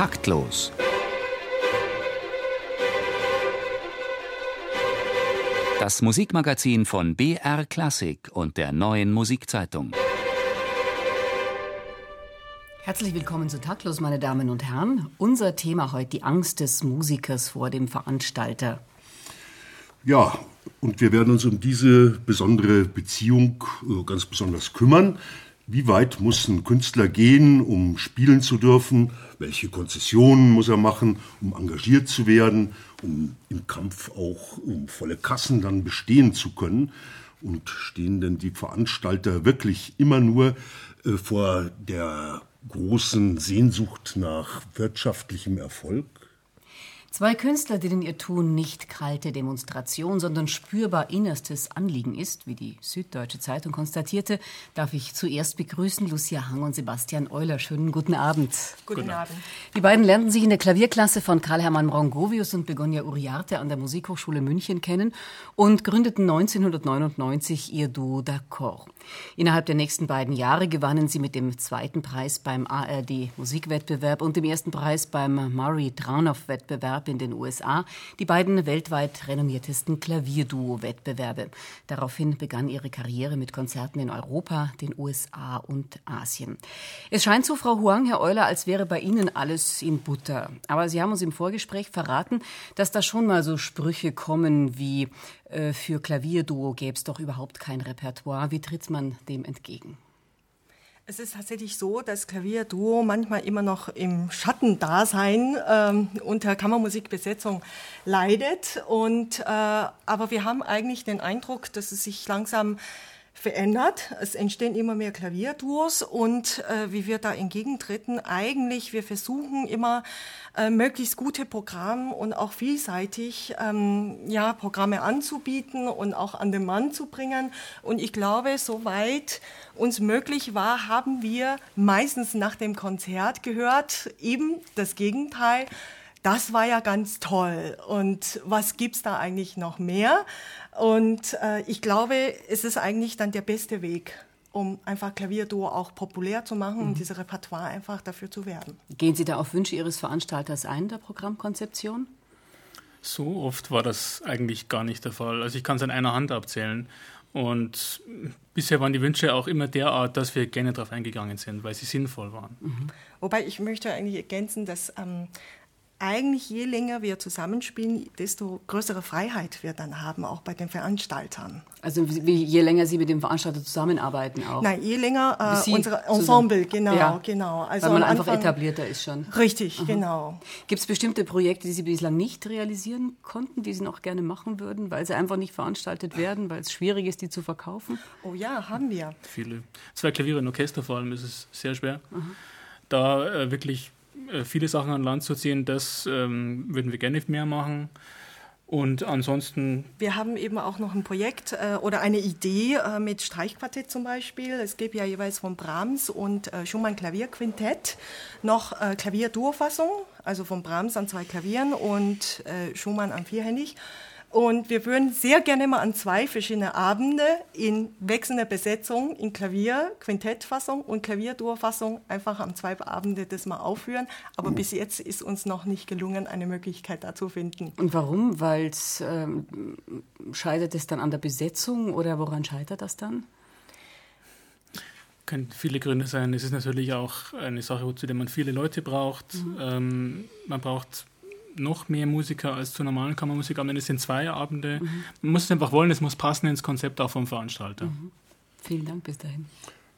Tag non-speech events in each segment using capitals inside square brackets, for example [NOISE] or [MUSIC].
Taktlos. Das Musikmagazin von BR Klassik und der neuen Musikzeitung. Herzlich willkommen zu Taktlos, meine Damen und Herren. Unser Thema heute die Angst des Musikers vor dem Veranstalter. Ja, und wir werden uns um diese besondere Beziehung äh, ganz besonders kümmern. Wie weit muss ein Künstler gehen, um spielen zu dürfen? Welche Konzessionen muss er machen, um engagiert zu werden, um im Kampf auch um volle Kassen dann bestehen zu können? Und stehen denn die Veranstalter wirklich immer nur äh, vor der großen Sehnsucht nach wirtschaftlichem Erfolg? Zwei Künstler, denen ihr Tun nicht kalte Demonstration, sondern spürbar innerstes Anliegen ist, wie die Süddeutsche Zeitung konstatierte, darf ich zuerst begrüßen Lucia Hang und Sebastian Euler. Schönen guten Abend. Guten Abend. Die beiden lernten sich in der Klavierklasse von Karl-Hermann Brongovius und Begonia Uriarte an der Musikhochschule München kennen und gründeten 1999 ihr Duo D'accord. Innerhalb der nächsten beiden Jahre gewannen sie mit dem zweiten Preis beim ARD Musikwettbewerb und dem ersten Preis beim Murray Traunoff-Wettbewerb in den USA die beiden weltweit renommiertesten Klavierduo-Wettbewerbe. Daraufhin begann ihre Karriere mit Konzerten in Europa, den USA und Asien. Es scheint so, Frau Huang, Herr Euler, als wäre bei Ihnen alles in Butter. Aber Sie haben uns im Vorgespräch verraten, dass da schon mal so Sprüche kommen wie für Klavierduo gäbe es doch überhaupt kein Repertoire. Wie tritt man dem entgegen? Es ist tatsächlich so, dass Klavierduo manchmal immer noch im Schattendasein ähm, unter Kammermusikbesetzung leidet. Und, äh, aber wir haben eigentlich den Eindruck, dass es sich langsam verändert. Es entstehen immer mehr Klavierduos und äh, wie wir da entgegentreten, eigentlich, wir versuchen immer äh, möglichst gute Programme und auch vielseitig ähm, ja, Programme anzubieten und auch an den Mann zu bringen. Und ich glaube, soweit uns möglich war, haben wir meistens nach dem Konzert gehört, eben das Gegenteil das war ja ganz toll. Und was gibt's da eigentlich noch mehr? Und äh, ich glaube, es ist eigentlich dann der beste Weg, um einfach Klavierduo auch populär zu machen mhm. und diese Repertoire einfach dafür zu werben. Gehen Sie da auf Wünsche Ihres Veranstalters ein, der Programmkonzeption? So oft war das eigentlich gar nicht der Fall. Also ich kann es an einer Hand abzählen. Und bisher waren die Wünsche auch immer derart, dass wir gerne darauf eingegangen sind, weil sie sinnvoll waren. Mhm. Wobei ich möchte eigentlich ergänzen, dass ähm, eigentlich je länger wir zusammenspielen, desto größere Freiheit wir dann haben, auch bei den Veranstaltern. Also wie, je länger Sie mit dem Veranstalter zusammenarbeiten auch? Nein, je länger äh, unsere Ensemble, genau, ja. genau. Also Weil man einfach etablierter ist schon. Richtig, Aha. genau. Gibt es bestimmte Projekte, die Sie bislang nicht realisieren konnten, die Sie noch gerne machen würden, weil sie einfach nicht veranstaltet werden, weil es schwierig ist, die zu verkaufen? Oh ja, haben wir. Viele. Zwei Klaviere und Orchester vor allem ist es sehr schwer. Aha. Da äh, wirklich viele Sachen an Land zu ziehen, das ähm, würden wir gerne mehr machen. Und ansonsten. Wir haben eben auch noch ein Projekt äh, oder eine Idee äh, mit Streichquartett zum Beispiel. Es gibt ja jeweils von Brahms und äh, Schumann Klavierquintett noch äh, Klavier-Durfassung, also von Brahms an zwei Klavieren und äh, Schumann an vierhändig. Und wir würden sehr gerne mal an zwei verschiedene Abende in wechselnder Besetzung, in Klavier, Quintettfassung und Klavierdurfassung einfach an zwei Abende das mal aufführen. Aber bis jetzt ist uns noch nicht gelungen, eine Möglichkeit da zu finden. Und warum? Weil es ähm, scheitert es dann an der Besetzung oder woran scheitert das dann? Können viele Gründe sein. Es ist natürlich auch eine Sache, zu der man viele Leute braucht. Mhm. Ähm, man braucht noch mehr Musiker als zur normalen Kammermusik, aber es sind zwei Abende. Mhm. Man muss es einfach wollen, es muss passen ins Konzept auch vom Veranstalter. Mhm. Vielen Dank bis dahin.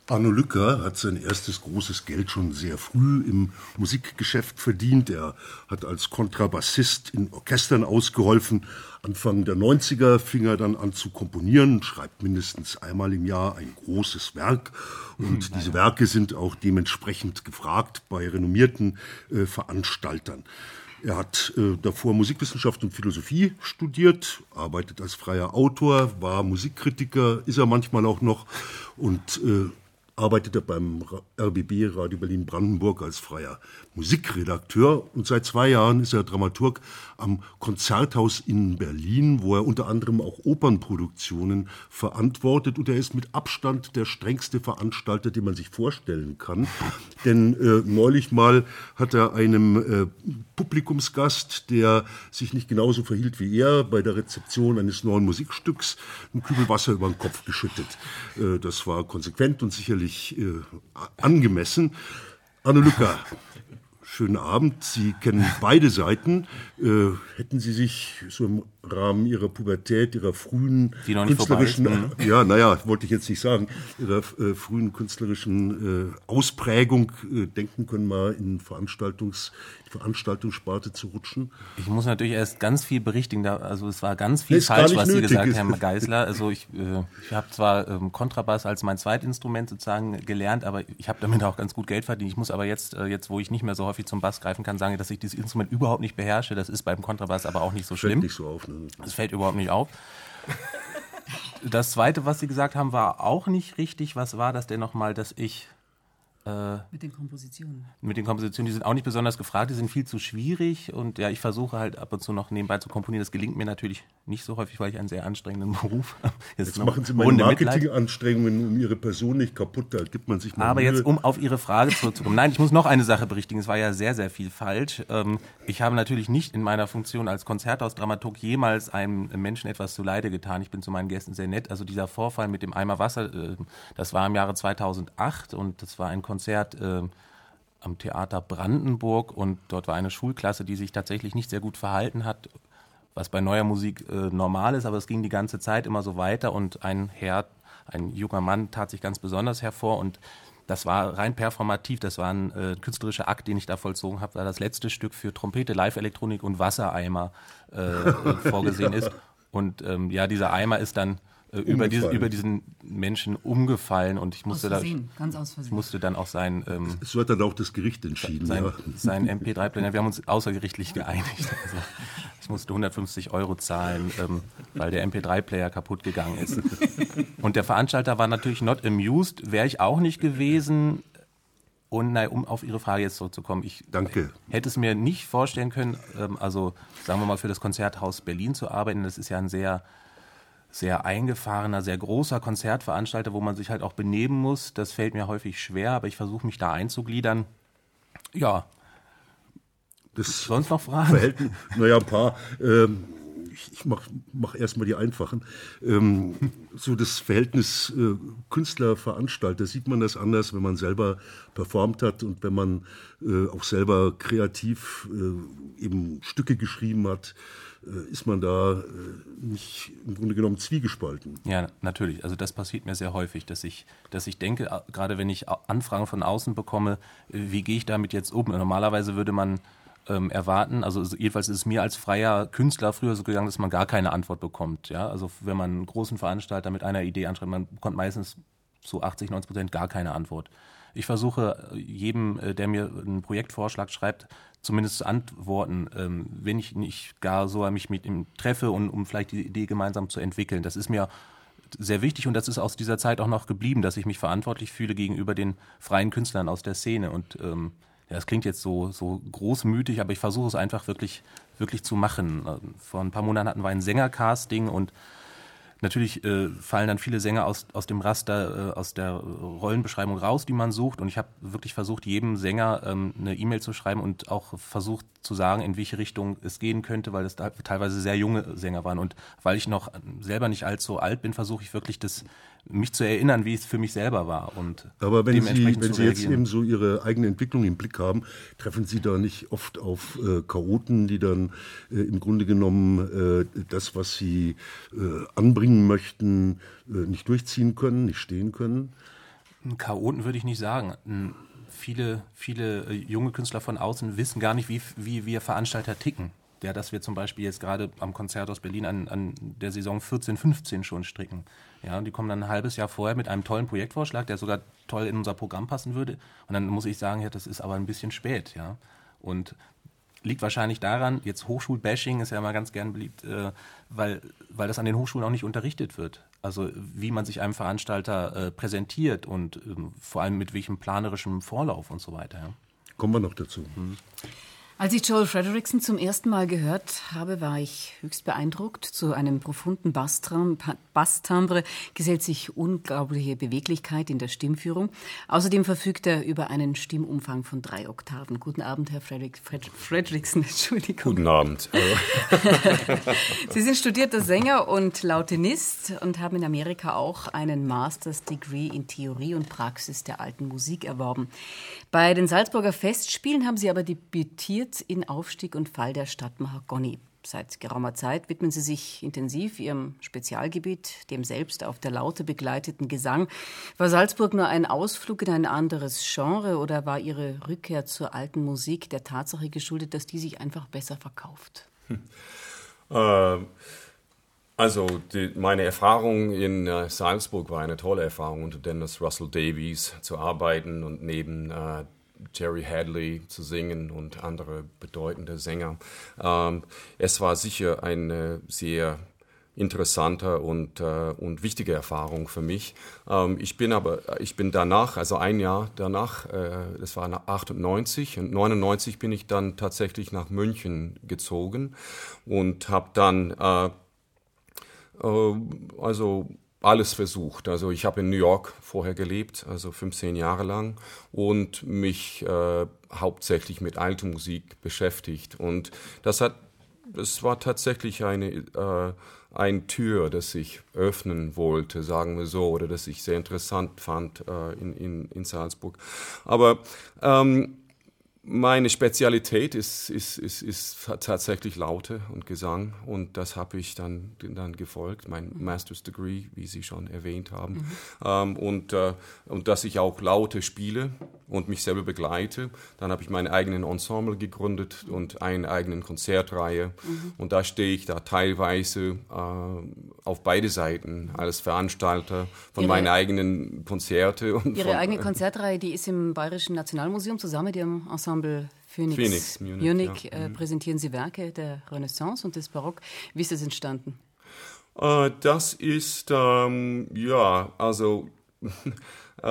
Arno Lücker hat sein erstes großes Geld schon sehr früh im Musikgeschäft verdient. Er hat als Kontrabassist in Orchestern ausgeholfen. Anfang der 90er fing er dann an zu komponieren, schreibt mindestens einmal im Jahr ein großes Werk. Und mhm, diese Werke sind auch dementsprechend gefragt bei renommierten äh, Veranstaltern. Er hat äh, davor Musikwissenschaft und Philosophie studiert, arbeitet als freier Autor, war Musikkritiker, ist er manchmal auch noch und äh, arbeitet beim RBB Radio Berlin Brandenburg als freier Musikredakteur und seit zwei Jahren ist er Dramaturg am Konzerthaus in Berlin, wo er unter anderem auch Opernproduktionen verantwortet und er ist mit Abstand der strengste Veranstalter, den man sich vorstellen kann. [LAUGHS] Denn äh, neulich mal hat er einem äh, Publikumsgast, der sich nicht genauso verhielt wie er, bei der Rezeption eines neuen Musikstücks ein Kübel Wasser über den Kopf geschüttet. Äh, das war konsequent und sicherlich äh, angemessen. Anne Lücker, [LAUGHS] schönen Abend. Sie kennen beide Seiten. Äh, hätten Sie sich so im Rahmen Ihrer Pubertät, Ihrer frühen künstlerischen, ist, ne? ja, naja, wollte ich jetzt nicht sagen, Ihrer äh, frühen künstlerischen äh, Ausprägung äh, denken können, mal in Veranstaltungs, die Veranstaltungssparte zu rutschen? Ich muss natürlich erst ganz viel berichtigen. Da, also es war ganz viel gar falsch, was Sie nötig. gesagt haben, Herr [LAUGHS] Geisler. Also ich, äh, ich habe zwar ähm, Kontrabass als mein Zweitinstrument sozusagen gelernt, aber ich habe damit auch ganz gut Geld verdient. Ich muss aber jetzt, äh, jetzt wo ich nicht mehr so häufig zum Bass greifen kann, sagen, dass ich dieses Instrument überhaupt nicht beherrsche. Das ist beim Kontrabass aber auch nicht so Fällt schlimm. nicht so auf. Ne? Das fällt überhaupt nicht auf. Das zweite, was Sie gesagt haben, war auch nicht richtig. Was war das denn nochmal, dass ich äh, Mit den Kompositionen. mit den Kompositionen, die sind auch nicht besonders gefragt, die sind viel zu schwierig und ja, ich versuche halt ab und zu noch nebenbei zu komponieren. Das gelingt mir natürlich nicht so häufig, weil ich einen sehr anstrengenden [LAUGHS] Beruf habe. Jetzt machen Sie meine. Marketinganstrengungen um Ihre Person nicht kaputt, da gibt man sich mal Aber Mühe. jetzt, um auf Ihre Frage zurückzukommen. Nein, ich muss noch eine Sache berichtigen. Es war ja sehr, sehr viel falsch. Ähm, Ich habe natürlich nicht in meiner Funktion als Konzerthausdramaturg jemals einem Menschen etwas zu Leide getan. Ich bin zu meinen Gästen sehr nett. Also dieser Vorfall mit dem Eimer Wasser, äh, das war im Jahre 2008 und das war ein Konzert äh, am Theater Brandenburg und dort war eine Schulklasse, die sich tatsächlich nicht sehr gut verhalten hat, was bei neuer Musik äh, normal ist, aber es ging die ganze Zeit immer so weiter und ein Herr, ein junger Mann tat sich ganz besonders hervor und das war rein performativ, das war ein äh, künstlerischer Akt, den ich da vollzogen habe, weil das letzte Stück für Trompete, Live-Elektronik und Wassereimer äh, [LAUGHS] vorgesehen ist. Und ähm, ja, dieser Eimer ist dann über, diese, über diesen Menschen umgefallen und ich Aus musste, da, Versehen, ganz aus ich Versehen. musste dann auch sein ähm, So hat dann auch das Gericht entschieden. sein, ja. sein MP3-Player. Wir haben uns außergerichtlich geeinigt. Also ich musste 150 Euro zahlen, ähm, weil der MP3-Player kaputt gegangen ist. Und der Veranstalter war natürlich not amused, wäre ich auch nicht gewesen. Und nein, um auf Ihre Frage jetzt zurückzukommen, ich Danke. hätte es mir nicht vorstellen können, ähm, also sagen wir mal für das Konzerthaus Berlin zu arbeiten. Das ist ja ein sehr sehr eingefahrener, sehr großer Konzertveranstalter, wo man sich halt auch benehmen muss. Das fällt mir häufig schwer, aber ich versuche mich da einzugliedern. Ja, Das sonst noch Fragen? Verhältnis, naja, ein paar. Ähm, ich ich mach, mach erstmal die einfachen. Ähm, so das Verhältnis äh, Künstler-Veranstalter, sieht man das anders, wenn man selber performt hat und wenn man äh, auch selber kreativ äh, eben Stücke geschrieben hat, ist man da äh, nicht im Grunde genommen zwiegespalten. Ja, natürlich. Also das passiert mir sehr häufig, dass ich, dass ich denke, äh, gerade wenn ich Anfragen von außen bekomme, äh, wie gehe ich damit jetzt um? Normalerweise würde man ähm, erwarten, also so- jedenfalls ist es mir als freier Künstler früher so gegangen, dass man gar keine Antwort bekommt. Ja, also wenn man einen großen Veranstalter mit einer Idee anschreibt, man bekommt meistens so 80, 90 Prozent gar keine Antwort. Ich versuche äh, jedem, äh, der mir einen Projektvorschlag schreibt, zumindest zu antworten, ähm, wenn ich nicht gar so mich mit ihm treffe und um vielleicht die Idee gemeinsam zu entwickeln. Das ist mir sehr wichtig und das ist aus dieser Zeit auch noch geblieben, dass ich mich verantwortlich fühle gegenüber den freien Künstlern aus der Szene. Und ähm, ja, das klingt jetzt so, so großmütig, aber ich versuche es einfach wirklich, wirklich zu machen. Äh, Vor ein paar Monaten hatten wir ein Sängercasting und Natürlich äh, fallen dann viele Sänger aus, aus dem Raster, äh, aus der Rollenbeschreibung raus, die man sucht. Und ich habe wirklich versucht, jedem Sänger ähm, eine E-Mail zu schreiben und auch versucht zu sagen, in welche Richtung es gehen könnte, weil es da teilweise sehr junge Sänger waren. Und weil ich noch selber nicht allzu alt bin, versuche ich wirklich das, mich zu erinnern, wie es für mich selber war. Und Aber wenn Sie, wenn Sie jetzt eben so Ihre eigene Entwicklung im Blick haben, treffen Sie da nicht oft auf äh, Chaoten, die dann äh, im Grunde genommen äh, das, was Sie äh, anbringen möchten, äh, nicht durchziehen können, nicht stehen können? Chaoten würde ich nicht sagen. Viele, viele äh, junge Künstler von außen wissen gar nicht, wie, wie wir Veranstalter ticken. Ja, dass wir zum Beispiel jetzt gerade am Konzert aus Berlin an, an der Saison 14, 15 schon stricken. Ja, und die kommen dann ein halbes Jahr vorher mit einem tollen Projektvorschlag, der sogar toll in unser Programm passen würde. Und dann muss ich sagen, ja, das ist aber ein bisschen spät, ja. Und liegt wahrscheinlich daran, jetzt Hochschulbashing ist ja immer ganz gern beliebt, äh, weil, weil das an den Hochschulen auch nicht unterrichtet wird. Also wie man sich einem Veranstalter äh, präsentiert und ähm, vor allem mit welchem planerischen Vorlauf und so weiter. Ja. Kommen wir noch dazu. Mhm. Als ich Joel Frederickson zum ersten Mal gehört habe, war ich höchst beeindruckt. Zu einem profunden Basstimbre gesellt sich unglaubliche Beweglichkeit in der Stimmführung. Außerdem verfügt er über einen Stimmumfang von drei Oktaven. Guten Abend, Herr Frederick, Fred, Frederickson. [LAUGHS] Entschuldigung. Guten Abend. [LAUGHS] Sie sind studierter Sänger und Lautenist und haben in Amerika auch einen Master's Degree in Theorie und Praxis der alten Musik erworben. Bei den Salzburger Festspielen haben Sie aber debütiert in Aufstieg und Fall der Stadt Mahagoni. Seit geraumer Zeit widmen Sie sich intensiv Ihrem Spezialgebiet, dem selbst auf der Laute begleiteten Gesang. War Salzburg nur ein Ausflug in ein anderes Genre oder war Ihre Rückkehr zur alten Musik der Tatsache geschuldet, dass die sich einfach besser verkauft? Hm. Äh, also die, meine Erfahrung in äh, Salzburg war eine tolle Erfahrung, unter Dennis Russell Davies zu arbeiten und neben äh, Jerry Hadley zu singen und andere bedeutende Sänger. Ähm, es war sicher eine sehr interessante und, äh, und wichtige Erfahrung für mich. Ähm, ich bin aber, ich bin danach, also ein Jahr danach, äh, das war 98 und 99 bin ich dann tatsächlich nach München gezogen und habe dann äh, äh also alles versucht. Also ich habe in New York vorher gelebt, also 15 Jahre lang und mich äh, hauptsächlich mit alter Musik beschäftigt. Und das hat, das war tatsächlich eine äh, ein Tür, das ich öffnen wollte, sagen wir so, oder das ich sehr interessant fand äh, in, in, in Salzburg. Aber ähm, meine Spezialität ist, ist, ist, ist tatsächlich Laute und Gesang und das habe ich dann, dann gefolgt, mein mhm. Master's Degree, wie Sie schon erwähnt haben. Mhm. Ähm, und, äh, und dass ich auch Laute spiele und mich selber begleite. Dann habe ich meinen eigenen Ensemble gegründet und eine eigene Konzertreihe mhm. und da stehe ich da teilweise äh, auf beide Seiten als Veranstalter von Ihre, meinen eigenen Konzerte. Und Ihre von, eigene Konzertreihe, die ist im Bayerischen Nationalmuseum zusammen mit Ihrem Ensemble Ensemble Phoenix, Phoenix Munich, Munich ja. äh, mhm. präsentieren Sie Werke der Renaissance und des Barock. Wie ist das entstanden? Äh, das ist, ähm, ja, also [LAUGHS] Äh,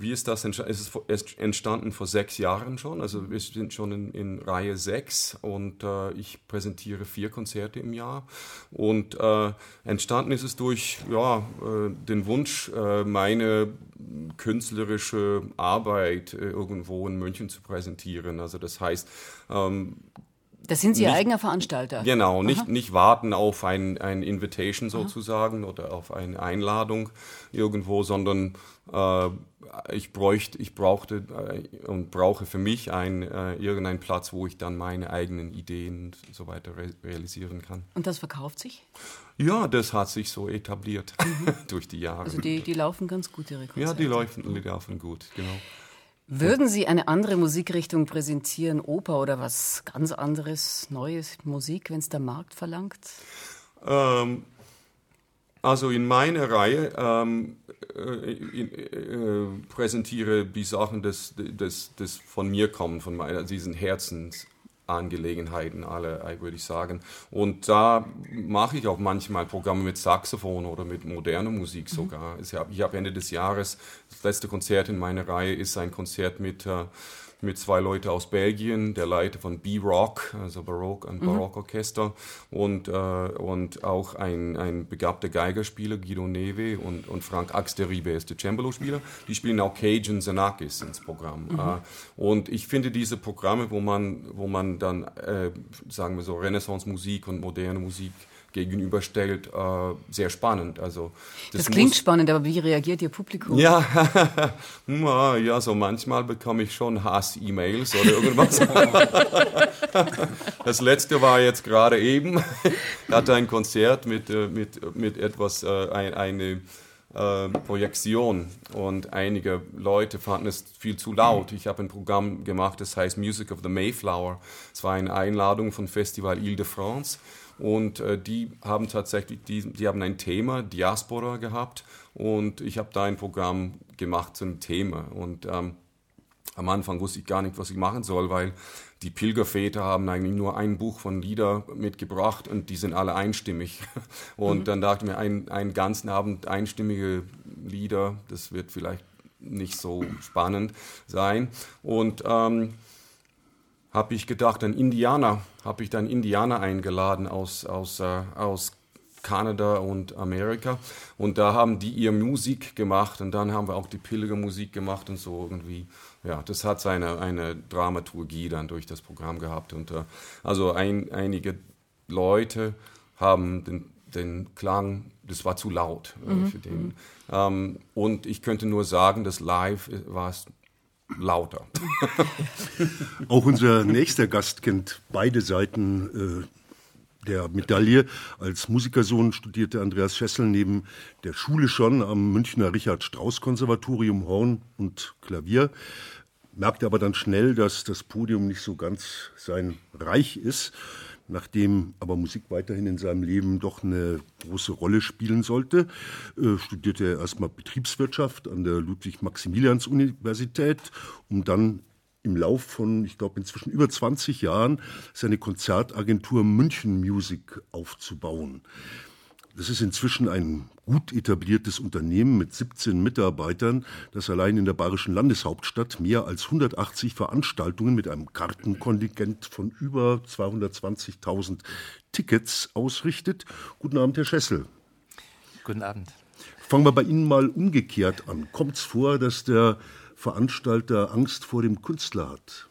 wie ist das entstanden? Es ist entstanden vor sechs Jahren schon. Also wir sind schon in, in Reihe sechs und äh, ich präsentiere vier Konzerte im Jahr. Und äh, entstanden ist es durch ja, äh, den Wunsch, äh, meine künstlerische Arbeit äh, irgendwo in München zu präsentieren. Also das heißt, ähm, das sind Sie nicht, Ihr eigener Veranstalter. Genau, nicht, nicht warten auf ein, ein Invitation sozusagen Aha. oder auf eine Einladung irgendwo, sondern äh, ich bräuchte, ich brauchte äh, und brauche für mich ein, äh, irgendeinen Platz, wo ich dann meine eigenen Ideen und so weiter re realisieren kann. Und das verkauft sich? Ja, das hat sich so etabliert mhm. [LAUGHS] durch die Jahre. Also die, die laufen ganz gut, Ihre Konzerte. Ja, die laufen, die laufen gut, genau. Würden Sie eine andere Musikrichtung präsentieren, Oper oder was ganz anderes, Neues, Musik, wenn es der Markt verlangt? Ähm, also in meiner Reihe ähm, äh, äh, präsentiere die Sachen, das, das, das von mir kommen, von meiner, diesen Herzens, Angelegenheiten alle, würde ich sagen. Und da mache ich auch manchmal Programme mit Saxophon oder mit moderner Musik mhm. sogar. Ich habe hab Ende des Jahres, das letzte Konzert in meiner Reihe ist ein Konzert mit äh, mit zwei Leuten aus Belgien, der Leiter von B-Rock, also Barock, ein mhm. Barockorchester und, äh, und auch ein, ein begabter Geigerspieler, Guido Neve und, und Frank Axteribe ist der Cembalo-Spieler. Die spielen auch Cajun Zanakis ins Programm. Mhm. Äh, und ich finde diese Programme, wo man, wo man dann, äh, sagen wir so, Renaissance-Musik und moderne Musik gegenüberstellt, äh, sehr spannend. Also, das, das klingt spannend, aber wie reagiert Ihr Publikum? Ja, [LAUGHS] ja, so manchmal bekomme ich schon Hass-E-Mails oder irgendwas. [LAUGHS] das letzte war jetzt gerade eben. [LAUGHS] Ich hatte ein Konzert mit, äh, mit, mit etwas, äh, ein, eine äh, Projektion und einige Leute fanden es viel zu laut. Ich habe ein Programm gemacht, das heißt Music of the Mayflower. Es war eine Einladung von Festival Ile-de-France und äh, die haben tatsächlich, die, die haben ein Thema, Diaspora gehabt. Und ich habe da ein Programm gemacht zum Thema. Und ähm, am Anfang wusste ich gar nicht, was ich machen soll, weil die Pilgerväter haben eigentlich nur ein Buch von Lieder mitgebracht und die sind alle einstimmig. [LAUGHS] Und mhm. dann dachte ich mir, ein, einen ganzen Abend einstimmige Lieder, das wird vielleicht nicht so spannend sein. Und ähm, habe ich gedacht, ein Indianer, habe ich dann Indianer eingeladen aus, aus, äh, aus Kanada und Amerika. Und da haben die ihr Musik gemacht und dann haben wir auch die Pilgermusik gemacht und so irgendwie. Ja, das hat seine eine Dramaturgie dann durch das Programm gehabt. Und äh, also ein, einige Leute haben den, den Klang, das war zu laut äh, mhm. für den. Mhm. Ähm, und ich könnte nur sagen, das Live war es lauter. [LAUGHS] Auch unser nächster Gast kennt beide Seiten äh, der Medaille. Als Musikersohn studierte Andreas Schessel neben der Schule schon am Münchner Richard-Strauss-Konservatorium Horn und Klavier, merkte aber dann schnell, dass das Podium nicht so ganz sein Reich ist. Nachdem aber Musik weiterhin in seinem Leben doch eine große Rolle spielen sollte, äh, studierte er erstmal Betriebswirtschaft an der Ludwig-Maximilians-Universität, um dann im Lauf von, ich glaube, inzwischen über 20 Jahren seine Konzertagentur München Music aufzubauen. Das ist inzwischen ein gut etabliertes Unternehmen mit 17 Mitarbeitern, das allein in der bayerischen Landeshauptstadt mehr als 180 Veranstaltungen mit einem Kartenkontingent von über 220.000 Tickets ausrichtet. Guten Abend, Herr Schessel. Guten Abend. Fangen wir bei Ihnen mal umgekehrt an. Kommt es vor, dass der Veranstalter Angst vor dem Künstler hat?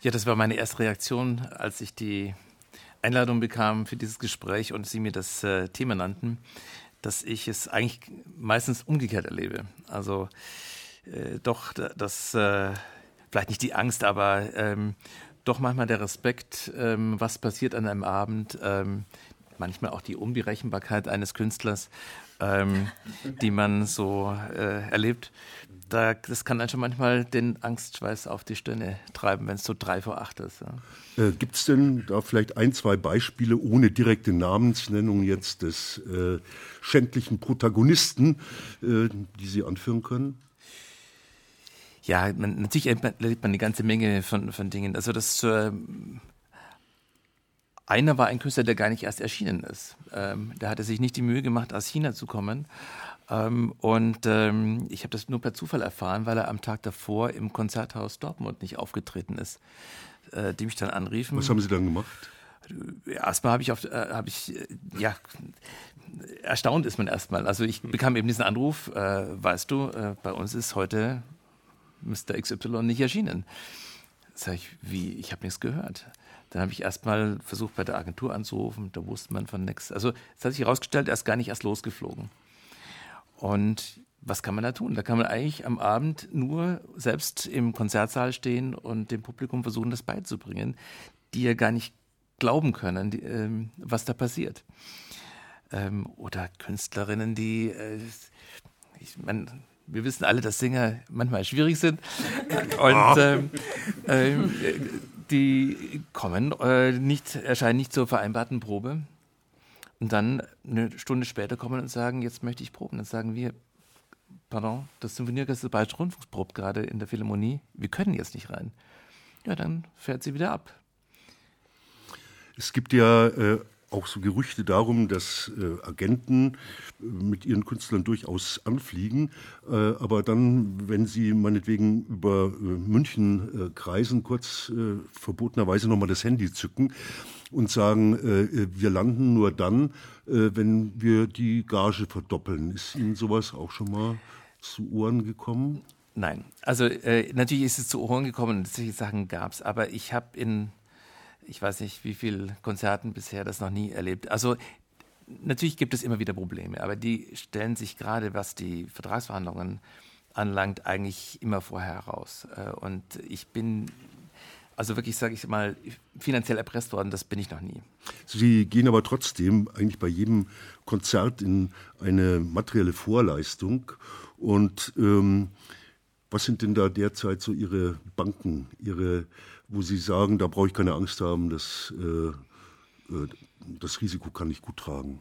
Ja, das war meine erste Reaktion, als ich die Einladung bekam für dieses Gespräch und Sie mir das äh, Thema nannten, dass ich es eigentlich meistens umgekehrt erlebe. Also äh, doch, das äh, vielleicht nicht die Angst, aber ähm, doch manchmal der Respekt, ähm, was passiert an einem Abend, ähm, manchmal auch die Unberechenbarkeit eines Künstlers, ähm, die man so äh, erlebt da, das kann dann schon manchmal den Angstschweiß auf die Stirne treiben, wenn es so drei vor acht ist. Ja. Äh, Gibt es denn da vielleicht ein, zwei Beispiele ohne direkte Namensnennung jetzt des äh, schändlichen Protagonisten, äh, die Sie anführen können? Ja, man, natürlich erlebt man eine ganze Menge von, von Dingen. Also das äh, einer war ein Künstler, der gar nicht erst erschienen ist. Ähm, der hatte sich nicht die Mühe gemacht, aus China zu kommen ähm, und ähm, ich habe das nur per Zufall erfahren, weil er am Tag davor im Konzerthaus Dortmund nicht aufgetreten ist, äh, die mich dann anriefen. Was haben Sie dann gemacht? Erstmal habe ich, auf, äh, hab ich, äh, ja, erstaunt ist man erstmal. Also ich bekam eben diesen Anruf, äh, weißt du, äh, bei uns ist heute Mr. XY nicht erschienen. Sag ich, wie, ich habe nichts gehört. Dann habe ich erstmal versucht, bei der Agentur anzurufen, da wusste man von nichts. Also es hat sich herausgestellt, er ist gar nicht erst losgeflogen. Und was kann man da tun? Da kann man eigentlich am Abend nur selbst im Konzertsaal stehen und dem Publikum versuchen, das beizubringen, die ja gar nicht glauben können, die, ähm, was da passiert. Ähm, oder Künstlerinnen, die, äh, ich meine, wir wissen alle, dass Sänger manchmal schwierig sind. [LAUGHS] Und ähm, äh, die kommen äh, nicht, erscheinen nicht zur vereinbarten Probe und dann eine Stunde später kommen und sagen, jetzt möchte ich proben. Dann sagen wir, pardon, das Symphonieorchester Bayerische Rundfunks probt gerade in der Philharmonie, wir können jetzt nicht rein. Ja, dann fährt sie wieder ab. Es gibt ja äh, auch so Gerüchte darum, dass äh, Agenten äh, mit ihren Künstlern durchaus anfliegen, äh, aber dann, wenn sie meinetwegen über äh, München äh, kreisen, kurz verbotenerweise nochmal das Handy zücken und sagen, äh, wir landen nur dann, äh, wenn wir die Gage verdoppeln. Ist Ihnen sowas auch schon mal zu Ohren gekommen? Nein, also äh, natürlich ist es zu Ohren gekommen solche Sachen gab es, aber ich habe in, ich weiß nicht wie viele Konzerten bisher das noch nie erlebt. Also natürlich gibt es immer wieder Probleme, aber die stellen sich gerade, was die Vertragsverhandlungen anlangt, eigentlich immer vorher heraus. Äh, und ich bin also wirklich, sage ich mal, finanziell erpresst worden, das bin ich noch nie. Sie gehen aber trotzdem eigentlich bei jedem Konzert in eine materielle Vorleistung. Und ähm, was sind denn da derzeit so Ihre Banken, Ihre, wo Sie sagen, da brauche ich keine Angst haben, dass, äh, äh, das Risiko kann ich gut tragen?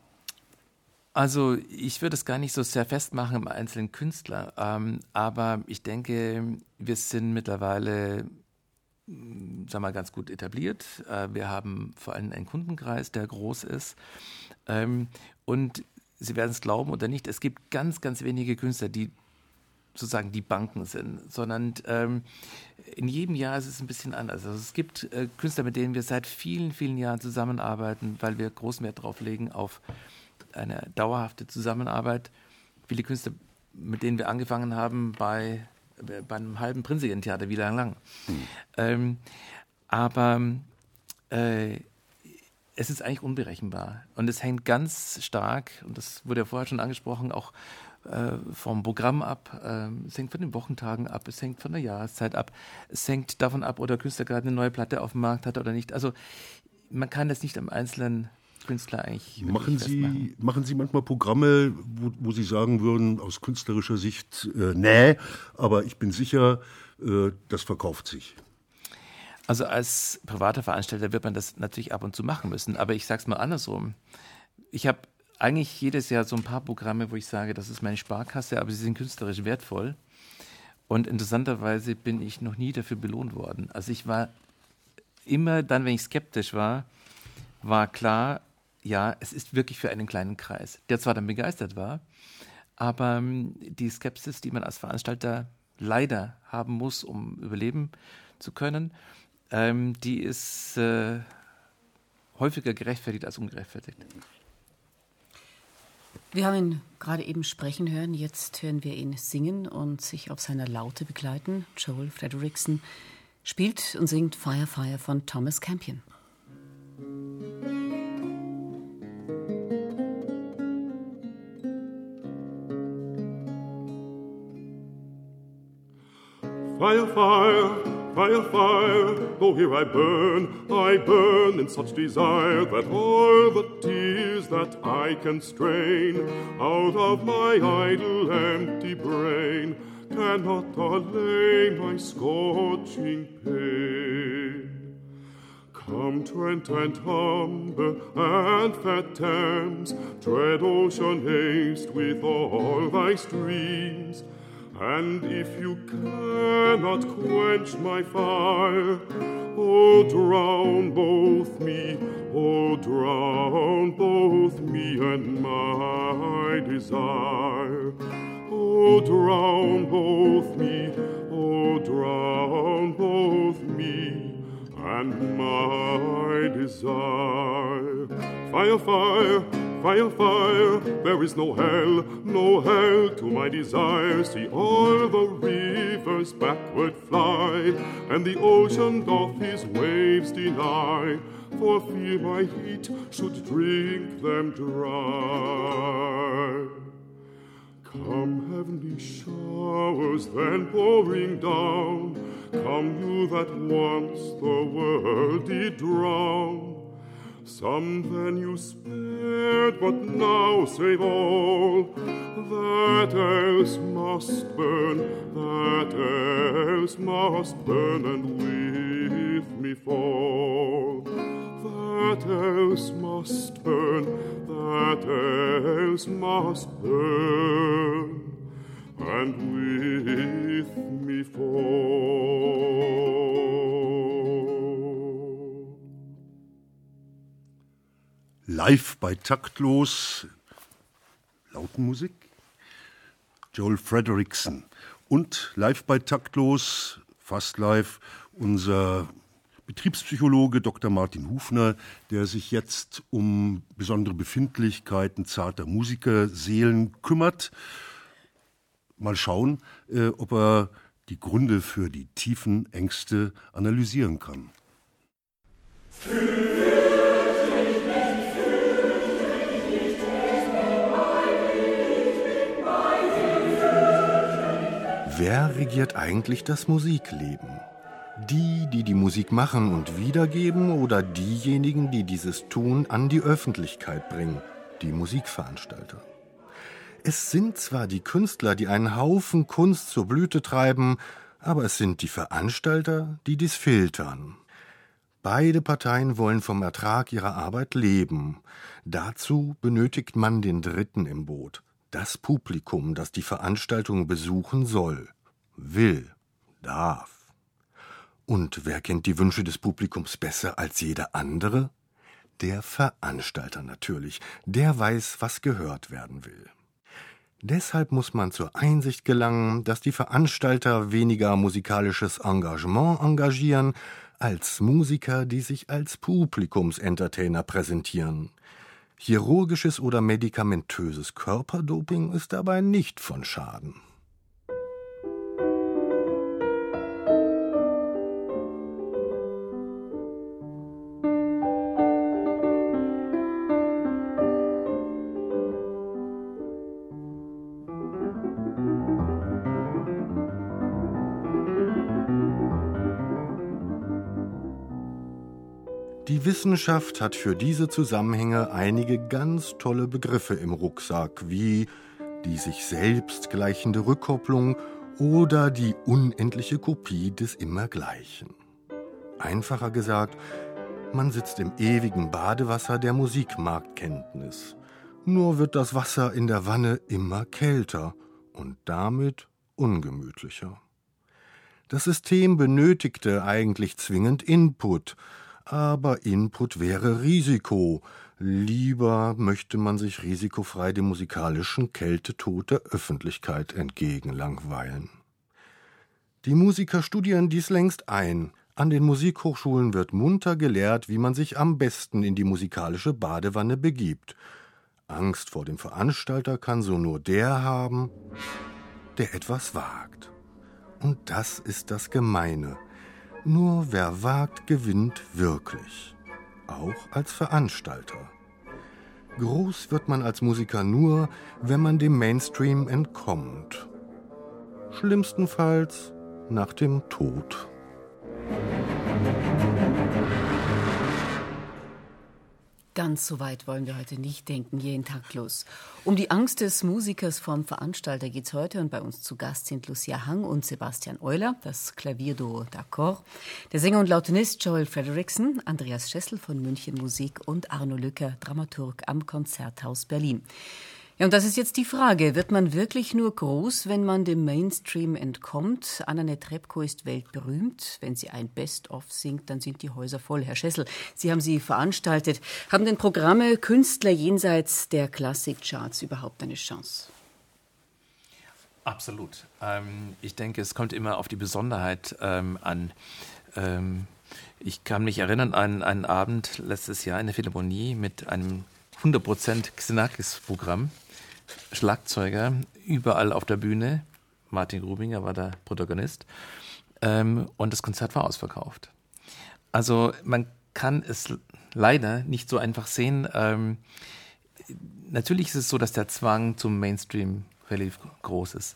Also ich würde es gar nicht so sehr festmachen im einzelnen Künstler, ähm, aber ich denke, wir sind mittlerweile, mm, wir mal, ganz gut etabliert. Äh, wir haben vor allem einen Kundenkreis, der groß ist. Ähm, und Sie werden es glauben oder nicht, es gibt ganz, ganz wenige Künstler, die sozusagen die Banken sind, sondern ähm, in jedem Jahr ist es ein bisschen anders. Also es gibt äh, Künstler, mit denen wir seit vielen, vielen Jahren zusammenarbeiten, weil wir großen Wert drauf legen auf eine dauerhafte Zusammenarbeit. Viele Künstler, mit denen wir angefangen haben bei, bei einem halben Prinzregentheater, wie lang lang. Mhm. Ähm, aber äh, es ist eigentlich unberechenbar und es hängt ganz stark, und das wurde ja vorher schon angesprochen, auch äh, vom Programm ab, äh, es hängt von den Wochentagen ab, es hängt von der Jahreszeit ab, es hängt davon ab, ob der Künstler gerade eine neue Platte auf dem Markt hat oder nicht. Also man kann das nicht am einzelnen Künstler eigentlich. Machen Sie, machen Sie manchmal Programme, wo, wo, Sie sagen würden, aus künstlerischer Sicht, äh, nee, aber ich bin sicher, äh, das verkauft sich? Also als privater Veranstalter wird man das natürlich ab und zu machen müssen, aber ich sage es mal andersrum. Ich habe eigentlich jedes Jahr so ein paar Programme, wo ich sage, das ist meine Sparkasse, aber sie sind künstlerisch wertvoll. Und interessanterweise bin ich noch nie dafür belohnt worden. Also ich war immer dann, wenn ich skeptisch war, war klar, ja, es ist wirklich für einen kleinen Kreis, der zwar dann begeistert war, aber ähm, die Skepsis, die man als Veranstalter leider haben muss, um überleben zu können, ähm, die ist äh, häufiger gerechtfertigt als ungerechtfertigt. Wir haben ihn gerade eben sprechen hören, jetzt hören wir ihn singen und sich auf seiner Laute begleiten. Joel Frederickson spielt und singt Fire Fire von Thomas Campion. Fire, fire, fire, fire, oh here I burn, I burn in such desire that all the tears that I can strain out of my idle empty brain cannot allay my scorching pain. Come Trent and Humber and fat Thames, dread ocean haste with all thy streams, and if you cannot quench my fire, oh, drown both me, oh, drown both me and my desire. Oh, drown both me, oh, drown both me and my desire. Fire, fire, Fire, fire, there is no hell, no hell to my desire. See all the rivers backward fly, and the ocean doth his waves deny, for fear my heat should drink them dry. Come, heavenly showers, then pouring down, come you that once the world did drown. Some then you spared, but now save all. That else must burn, that else must burn, and with me fall. That else must burn, that else must burn, and with me fall. Live bei Taktlos, Lautenmusik, Joel Frederickson und live bei Taktlos, fast live, unser Betriebspsychologe Dr. Martin Hufner, der sich jetzt um besondere Befindlichkeiten zarter Musikerseelen kümmert. Mal schauen, äh, ob er die Gründe für die tiefen Ängste analysieren kann. Wer regiert eigentlich das Musikleben? Die, die die Musik machen und wiedergeben oder diejenigen, die dieses Tun an die Öffentlichkeit bringen, die Musikveranstalter? Es sind zwar die Künstler, die einen Haufen Kunst zur Blüte treiben, aber es sind die Veranstalter, die dies filtern. Beide Parteien wollen vom Ertrag ihrer Arbeit leben. Dazu benötigt man den Dritten im Boot, das Publikum, das die Veranstaltung besuchen soll, will, darf. Und wer kennt die Wünsche des Publikums besser als jeder andere? Der Veranstalter natürlich, der weiß, was gehört werden will. Deshalb muss man zur Einsicht gelangen, dass die Veranstalter weniger musikalisches Engagement engagieren, als Musiker, die sich als Publikumsentertainer präsentieren. Chirurgisches oder medikamentöses Körperdoping ist dabei nicht von Schaden. Wissenschaft hat für diese Zusammenhänge einige ganz tolle Begriffe im Rucksack, wie die sich selbst gleichende Rückkopplung oder die unendliche Kopie des Immergleichen. Einfacher gesagt, man sitzt im ewigen Badewasser der Musikmarktkenntnis. Nur wird das Wasser in der Wanne immer kälter und damit ungemütlicher. Das System benötigte eigentlich zwingend Input, aber Input wäre Risiko. Lieber möchte man sich risikofrei dem musikalischen Kältetod der Öffentlichkeit entgegenlangweilen. Die Musiker studieren dies längst ein. An den Musikhochschulen wird munter gelehrt, wie man sich am besten in die musikalische Badewanne begibt. Angst vor dem Veranstalter kann so nur der haben, der etwas wagt. Und das ist das Gemeine. Nur wer wagt, gewinnt wirklich. Auch als Veranstalter. Groß wird man als Musiker nur, wenn man dem Mainstream entkommt. Schlimmstenfalls nach dem Tod. Ganz so weit wollen wir heute nicht denken, jeden Tag los. Um die Angst des Musikers vom Veranstalter geht's heute und bei uns zu Gast sind Lucia Hang und Sebastian Euler, das Klavierduo D'accord, der Sänger und Lautenist Joel Frederickson, Andreas Schessel von München Musik und Arno Lücker, Dramaturg am Konzerthaus Berlin. Ja, und das ist jetzt die Frage. Wird man wirklich nur groß, wenn man dem Mainstream entkommt? Anna Netrebko ist weltberühmt. Wenn sie ein Best-of singt, dann sind die Häuser voll. Herr Schessel, Sie haben sie veranstaltet. Haben denn Programme Künstler jenseits der Klassikcharts überhaupt eine Chance? Absolut. Ähm, ich denke, es kommt immer auf die Besonderheit ähm, an. Ähm, ich kann mich erinnern an einen Abend letztes Jahr in der Philharmonie mit einem 100% Xenakis-Programm. Schlagzeuger überall auf der Bühne. Martin Grubinger war der Protagonist. Ähm, und das Konzert war ausverkauft. Also man kann es leider nicht so einfach sehen. Ähm, natürlich ist es so, dass der Zwang zum Mainstream relativ groß ist.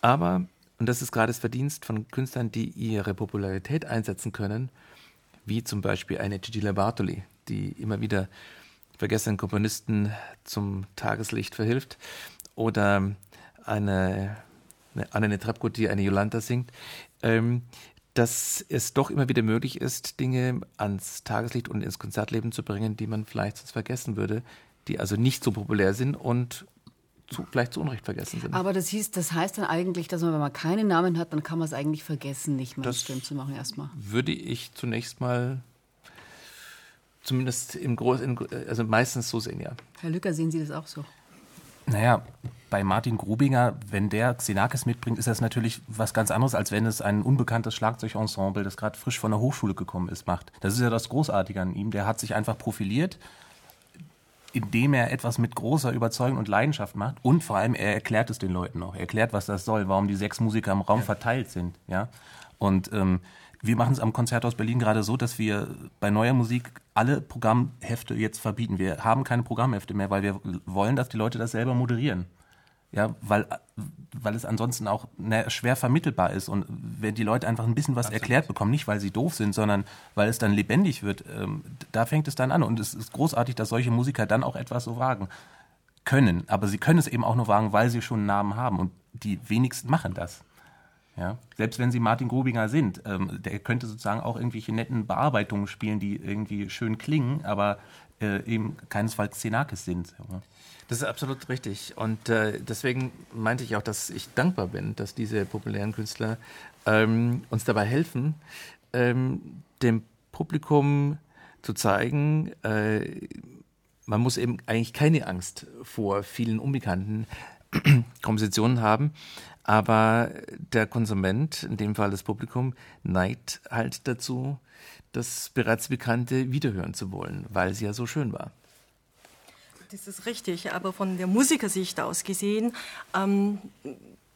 Aber, und das ist gerade das Verdienst von Künstlern, die ihre Popularität einsetzen können, wie zum Beispiel eine Gigi Bartoli, die immer wieder vergessenen Komponisten zum Tageslicht verhilft. Oder eine, eine Anne Trepko, die eine Jolanta singt. Ähm, dass es doch immer wieder möglich ist, Dinge ans Tageslicht und ins Konzertleben zu bringen, die man vielleicht sonst vergessen würde, die also nicht so populär sind und zu, vielleicht zu Unrecht vergessen sind. Aber das, hieß, das heißt dann eigentlich, dass man, wenn man keinen Namen hat, dann kann man es eigentlich vergessen, nicht mehr Mainstream zu machen erstmal. Würde ich zunächst mal zumindest im Großen, also meistens so sehen, ja. Herr Lücker, sehen Sie das auch so? Naja, bei Martin Grubinger, wenn der Xenakis mitbringt, ist das natürlich was ganz anderes, als wenn es ein unbekanntes Schlagzeugensemble, das gerade frisch von der Hochschule gekommen ist, macht. Das ist ja das Großartige an ihm. Der hat sich einfach profiliert, indem er etwas mit großer Überzeugung und Leidenschaft macht. Und vor allem, er erklärt es den Leuten noch. Er erklärt, was das soll, warum die sechs Musiker im Raum ja. verteilt sind. Ja? Und ähm, wir machen es am Konzerthaus Berlin gerade so, dass wir bei neuer Musik alle Programmhefte jetzt verbieten. Wir haben keine Programmhefte mehr, weil wir wollen, dass die Leute das selber moderieren. Ja, weil, weil es ansonsten auch ne, schwer vermittelbar ist und wenn die Leute einfach ein bisschen was Absolut. erklärt bekommen, nicht weil sie doof sind, sondern weil es dann lebendig wird, ähm, da fängt es dann an und es ist großartig, dass solche Musiker dann auch etwas so wagen können. Aber sie können es eben auch nur wagen, weil sie schon einen Namen haben und die wenigsten machen das. Ja? Selbst wenn sie Martin Grubinger sind, ähm, der könnte sozusagen auch irgendwelche netten Bearbeitungen spielen, die irgendwie schön klingen, aber äh, eben keinesfalls Xenakis sind. Ja? Das ist absolut richtig. Und äh, deswegen meinte ich auch, dass ich dankbar bin, dass diese populären Künstler ähm, uns dabei helfen, ähm, dem Publikum zu zeigen, äh, man muss eben eigentlich keine Angst vor vielen unbekannten [CLEARS THROAT] Kompositionen haben, aber der Konsument, in dem Fall das Publikum, neigt halt dazu, das bereits Bekannte wiederhören zu wollen, weil sie ja so schön war. Das ist richtig, aber von der Musikersicht aus gesehen, ähm,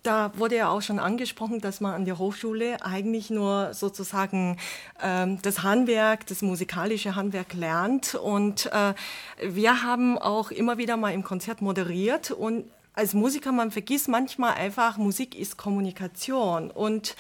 da wurde ja auch schon angesprochen, dass man an der Hochschule eigentlich nur sozusagen ähm, das Handwerk, das musikalische Handwerk lernt. Und äh, wir haben auch immer wieder mal im Konzert moderiert und als Musiker, man vergisst manchmal einfach, Musik ist Kommunikation und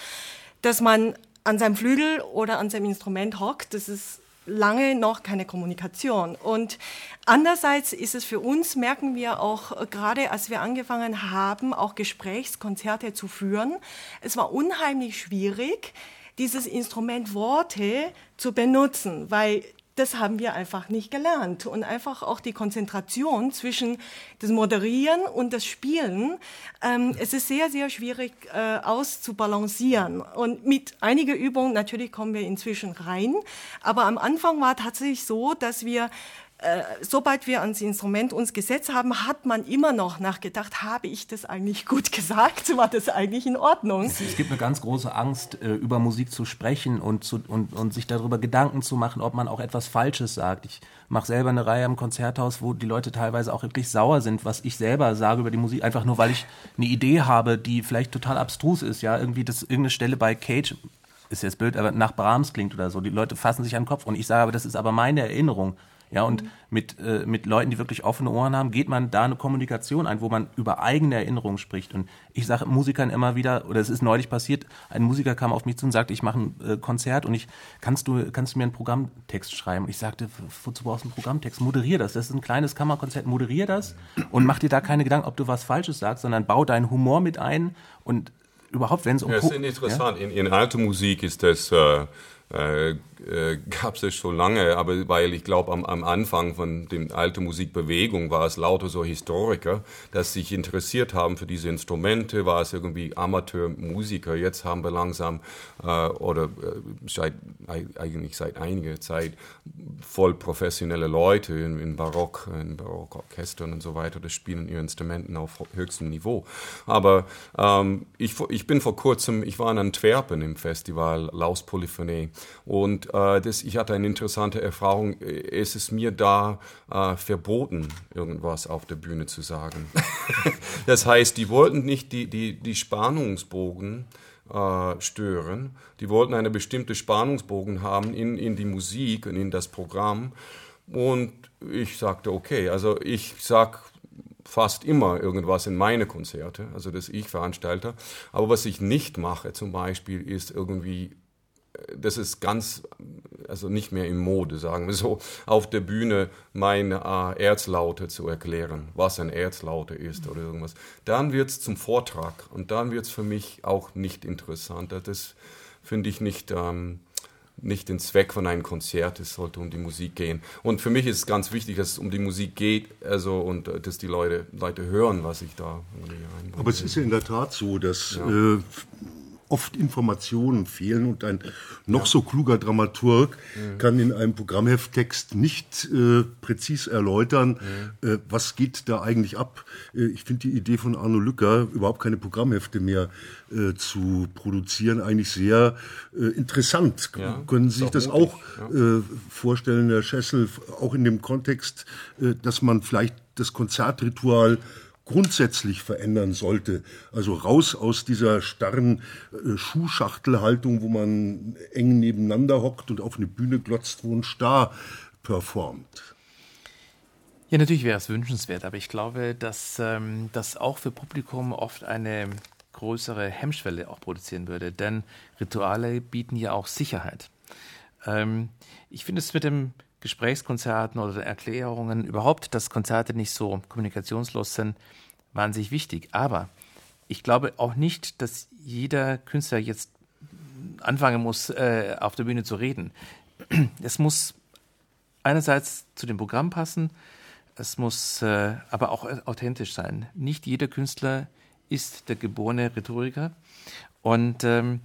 dass man an seinem Flügel oder an seinem Instrument hockt, das ist lange noch keine Kommunikation. Und andererseits ist es für uns, merken wir auch äh, gerade, als wir angefangen haben, auch Gesprächskonzerte zu führen, es war unheimlich schwierig, dieses Instrument Worte zu benutzen, weil das haben wir einfach nicht gelernt. Und einfach auch die Konzentration zwischen das Moderieren und das Spielen, ähm, es ist sehr, sehr schwierig äh, auszubalancieren. Und mit einiger Übung, natürlich kommen wir inzwischen rein, aber am Anfang war tatsächlich so, dass wir äh, sobald wir ans Instrument uns gesetzt haben, hat man immer noch nachgedacht, habe ich das eigentlich gut gesagt? War das eigentlich in Ordnung? Es, es gibt eine ganz große Angst, äh, über Musik zu sprechen und, zu, und, und sich darüber Gedanken zu machen, ob man auch etwas Falsches sagt. Ich mache selber eine Reihe im Konzerthaus, wo die Leute teilweise auch wirklich sauer sind, was ich selber sage über die Musik, einfach nur weil ich eine Idee habe, die vielleicht total abstrus ist. Ja, irgendwie das irgendeine Stelle bei Cage ist jetzt blöd, aber nach Brahms klingt oder so. Die Leute fassen sich an den Kopf und ich sage, aber das ist aber meine Erinnerung. Ja, und mit, äh, mit Leuten, die wirklich offene Ohren haben, geht man da eine Kommunikation ein, wo man über eigene Erinnerungen spricht. Und ich sage Musikern immer wieder, oder es ist neulich passiert, ein Musiker kam auf mich zu und sagte, ich mache ein äh, Konzert und ich, kannst du, kannst du mir einen Programmtext schreiben? Und ich sagte, wozu brauchst du einen Programmtext? Moderier das. Das ist ein kleines Kammerkonzert, moderier das und mach dir da keine Gedanken, ob du was Falsches sagst, sondern bau deinen Humor mit ein und überhaupt, wenn es um... Ja, das ist interessant. Ja? In, in alter Musik ist das... Äh äh, [LAUGHS] gab es schon lange, aber weil ich glaube, am, am Anfang von der alten Musikbewegung war es lauter so Historiker, dass sich interessiert haben für diese Instrumente, war es irgendwie Amateurmusiker. Jetzt haben wir langsam äh, oder äh, seit, eigentlich seit einiger Zeit voll professionelle Leute in, in Barock, in Barockorchestern und so weiter, das spielen ihre Instrumenten auf höchstem Niveau. Aber ähm, ich, ich bin vor kurzem, ich war in Antwerpen im Festival Laus Polyphonie und äh, das, ich hatte eine interessante Erfahrung. Es ist mir da äh, verboten, irgendwas auf der Bühne zu sagen. [LAUGHS] das heißt, die wollten nicht die, die, die Spannungsbogen äh, stören. Die wollten eine bestimmte Spannungsbogen haben in, in die Musik und in das Programm. Und ich sagte, okay, also ich sag fast immer irgendwas in meine Konzerte, also das ich Veranstalter. Aber was ich nicht mache zum Beispiel, ist irgendwie das ist ganz, also nicht mehr in Mode, sagen wir so, auf der Bühne meine äh, Erzlaute zu erklären, was ein Erzlaute ist oder irgendwas. Dann wird es zum Vortrag und dann wird es für mich auch nicht interessanter. Das finde ich nicht, ähm, nicht den Zweck von einem Konzert. Es sollte um die Musik gehen. Und für mich ist es ganz wichtig, dass es um die Musik geht also, und äh, dass die Leute, Leute hören, was ich da einbringe. Aber es ist in der Tat so, dass ja. äh, oft Informationen fehlen und ein noch so kluger Dramaturg mhm. kann in einem Programmhefttext nicht äh, präzis erläutern, mhm. äh, was geht da eigentlich ab. Äh, ich finde die Idee von Arno Lücker, überhaupt keine Programmhefte mehr äh, zu produzieren, eigentlich sehr äh, interessant. Ja, Können Sie sich das auch ja. Äh, vorstellen, Herr Schessel, auch in dem Kontext, dass man vielleicht das Konzertritual grundsätzlich verändern sollte. Also raus aus dieser starren äh, Schuhschachtelhaltung, wo man eng nebeneinander hockt und auf eine Bühne glotzt, wo ein Star performt. Ja, natürlich wäre es wünschenswert, aber ich glaube, dass ähm, das auch für Publikum oft eine größere Hemmschwelle auch produzieren würde, denn Rituale bieten ja auch Sicherheit. Ähm, ich finde es mit dem Gesprächskonzerten oder Erklärungen überhaupt, dass Konzerte nicht so kommunikationslos sind, wahnsinnig wichtig. Aber ich glaube auch nicht, dass jeder Künstler jetzt anfangen muss, äh, auf der Bühne zu reden. Es muss einerseits zu dem Programm passen, es muss äh, aber auch authentisch sein. Nicht jeder Künstler ist der geborene Rhetoriker und ähm,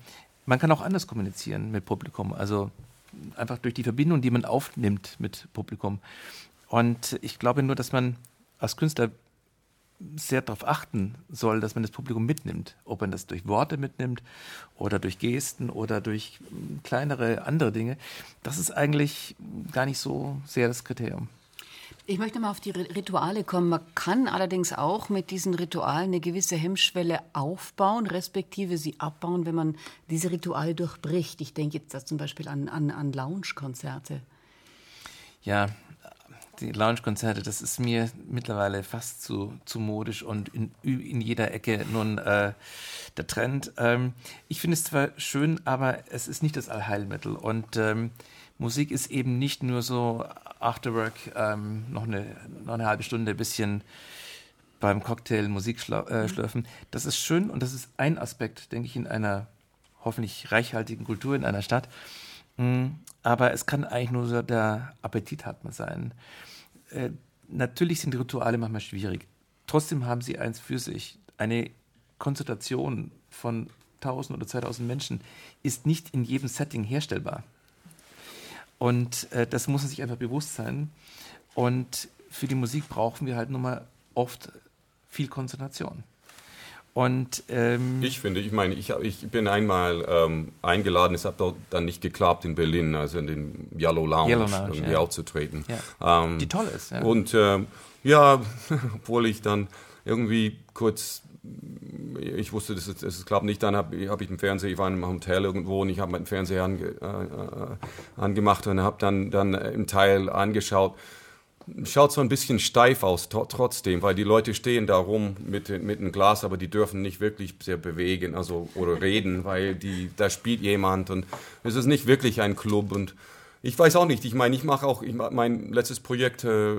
man kann auch anders kommunizieren mit Publikum, also einfach durch die Verbindung, die man aufnimmt mit Publikum. Und ich glaube nur, dass man als Künstler sehr darauf achten soll, dass man das Publikum mitnimmt. Ob man das durch Worte mitnimmt oder durch Gesten oder durch kleinere andere Dinge. Das ist eigentlich gar nicht so sehr das Kriterium. Ich möchte mal auf die Rituale kommen. Man kann allerdings auch mit diesen Ritualen eine gewisse Hemmschwelle aufbauen, respektive sie abbauen, wenn man diese Rituale durchbricht. Ich denke jetzt zum Beispiel an, an, an Lounge-Konzerte. Ja, die Lounge-Konzerte, das ist mir mittlerweile fast zu, zu modisch und in, in jeder Ecke nun äh, der Trend. Ähm, ich finde es zwar schön, aber es ist nicht das Allheilmittel. Und ähm, Musik ist eben nicht nur so Afterwork, ähm, noch, eine, noch eine halbe Stunde ein bisschen beim Cocktail Musik äh, schlürfen. Das ist schön und das ist ein Aspekt, denke ich, in einer hoffentlich reichhaltigen Kultur in einer Stadt. Mm, aber es kann eigentlich nur so der Appetit hat man sein. Äh, natürlich sind Rituale manchmal schwierig. Trotzdem haben sie eins für sich. Eine Konzentration von 1000 oder 2000 Menschen ist nicht in jedem Setting herstellbar. Und äh, das muss man sich einfach bewusst sein. Und für die Musik brauchen wir halt nun mal oft viel Konzentration. Und ähm ich finde, ich meine, ich, ich bin einmal ähm, eingeladen, es hat dann nicht geklappt in Berlin, also in den Yellow Lounge, Yellow Lounge irgendwie ja. aufzutreten. Ja. Ähm, Die toll ist. Ja. Und ähm, ja, [LAUGHS] obwohl ich dann irgendwie kurz ich wusste, dass es, es klappt nicht. Dann habe hab ich im Fernseher, ich war in einem Hotel irgendwo und ich habe meinen Fernseher ange, äh, äh angemacht und habe dann, dann im Teil angeschaut schaut so ein bisschen steif aus trotzdem, weil die Leute stehen da rum mit, mit einem Glas, aber die dürfen nicht wirklich sehr bewegen also, oder reden, weil die, da spielt jemand und es ist nicht wirklich ein Club und ich weiß auch nicht, ich meine, ich mache auch, ich, mein letztes Projekt äh,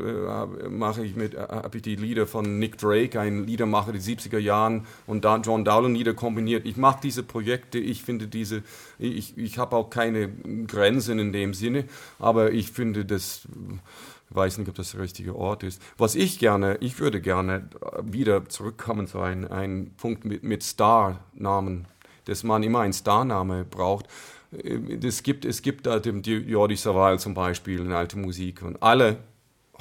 mache ich mit, äh, habe ich die Lieder von Nick Drake, ein Liedermacher der 70er Jahren und da John Dowland Lieder kombiniert. Ich mache diese Projekte, ich finde diese, ich, ich habe auch keine Grenzen in dem Sinne, aber ich finde das weiß nicht, ob das der richtige Ort ist. Was ich gerne, ich würde gerne wieder zurückkommen zu einem, einem Punkt mit, mit Star-Namen, dass man immer einen Star-Name braucht. Es gibt, es gibt da den Jordi Savall zum Beispiel in alte Musik und alle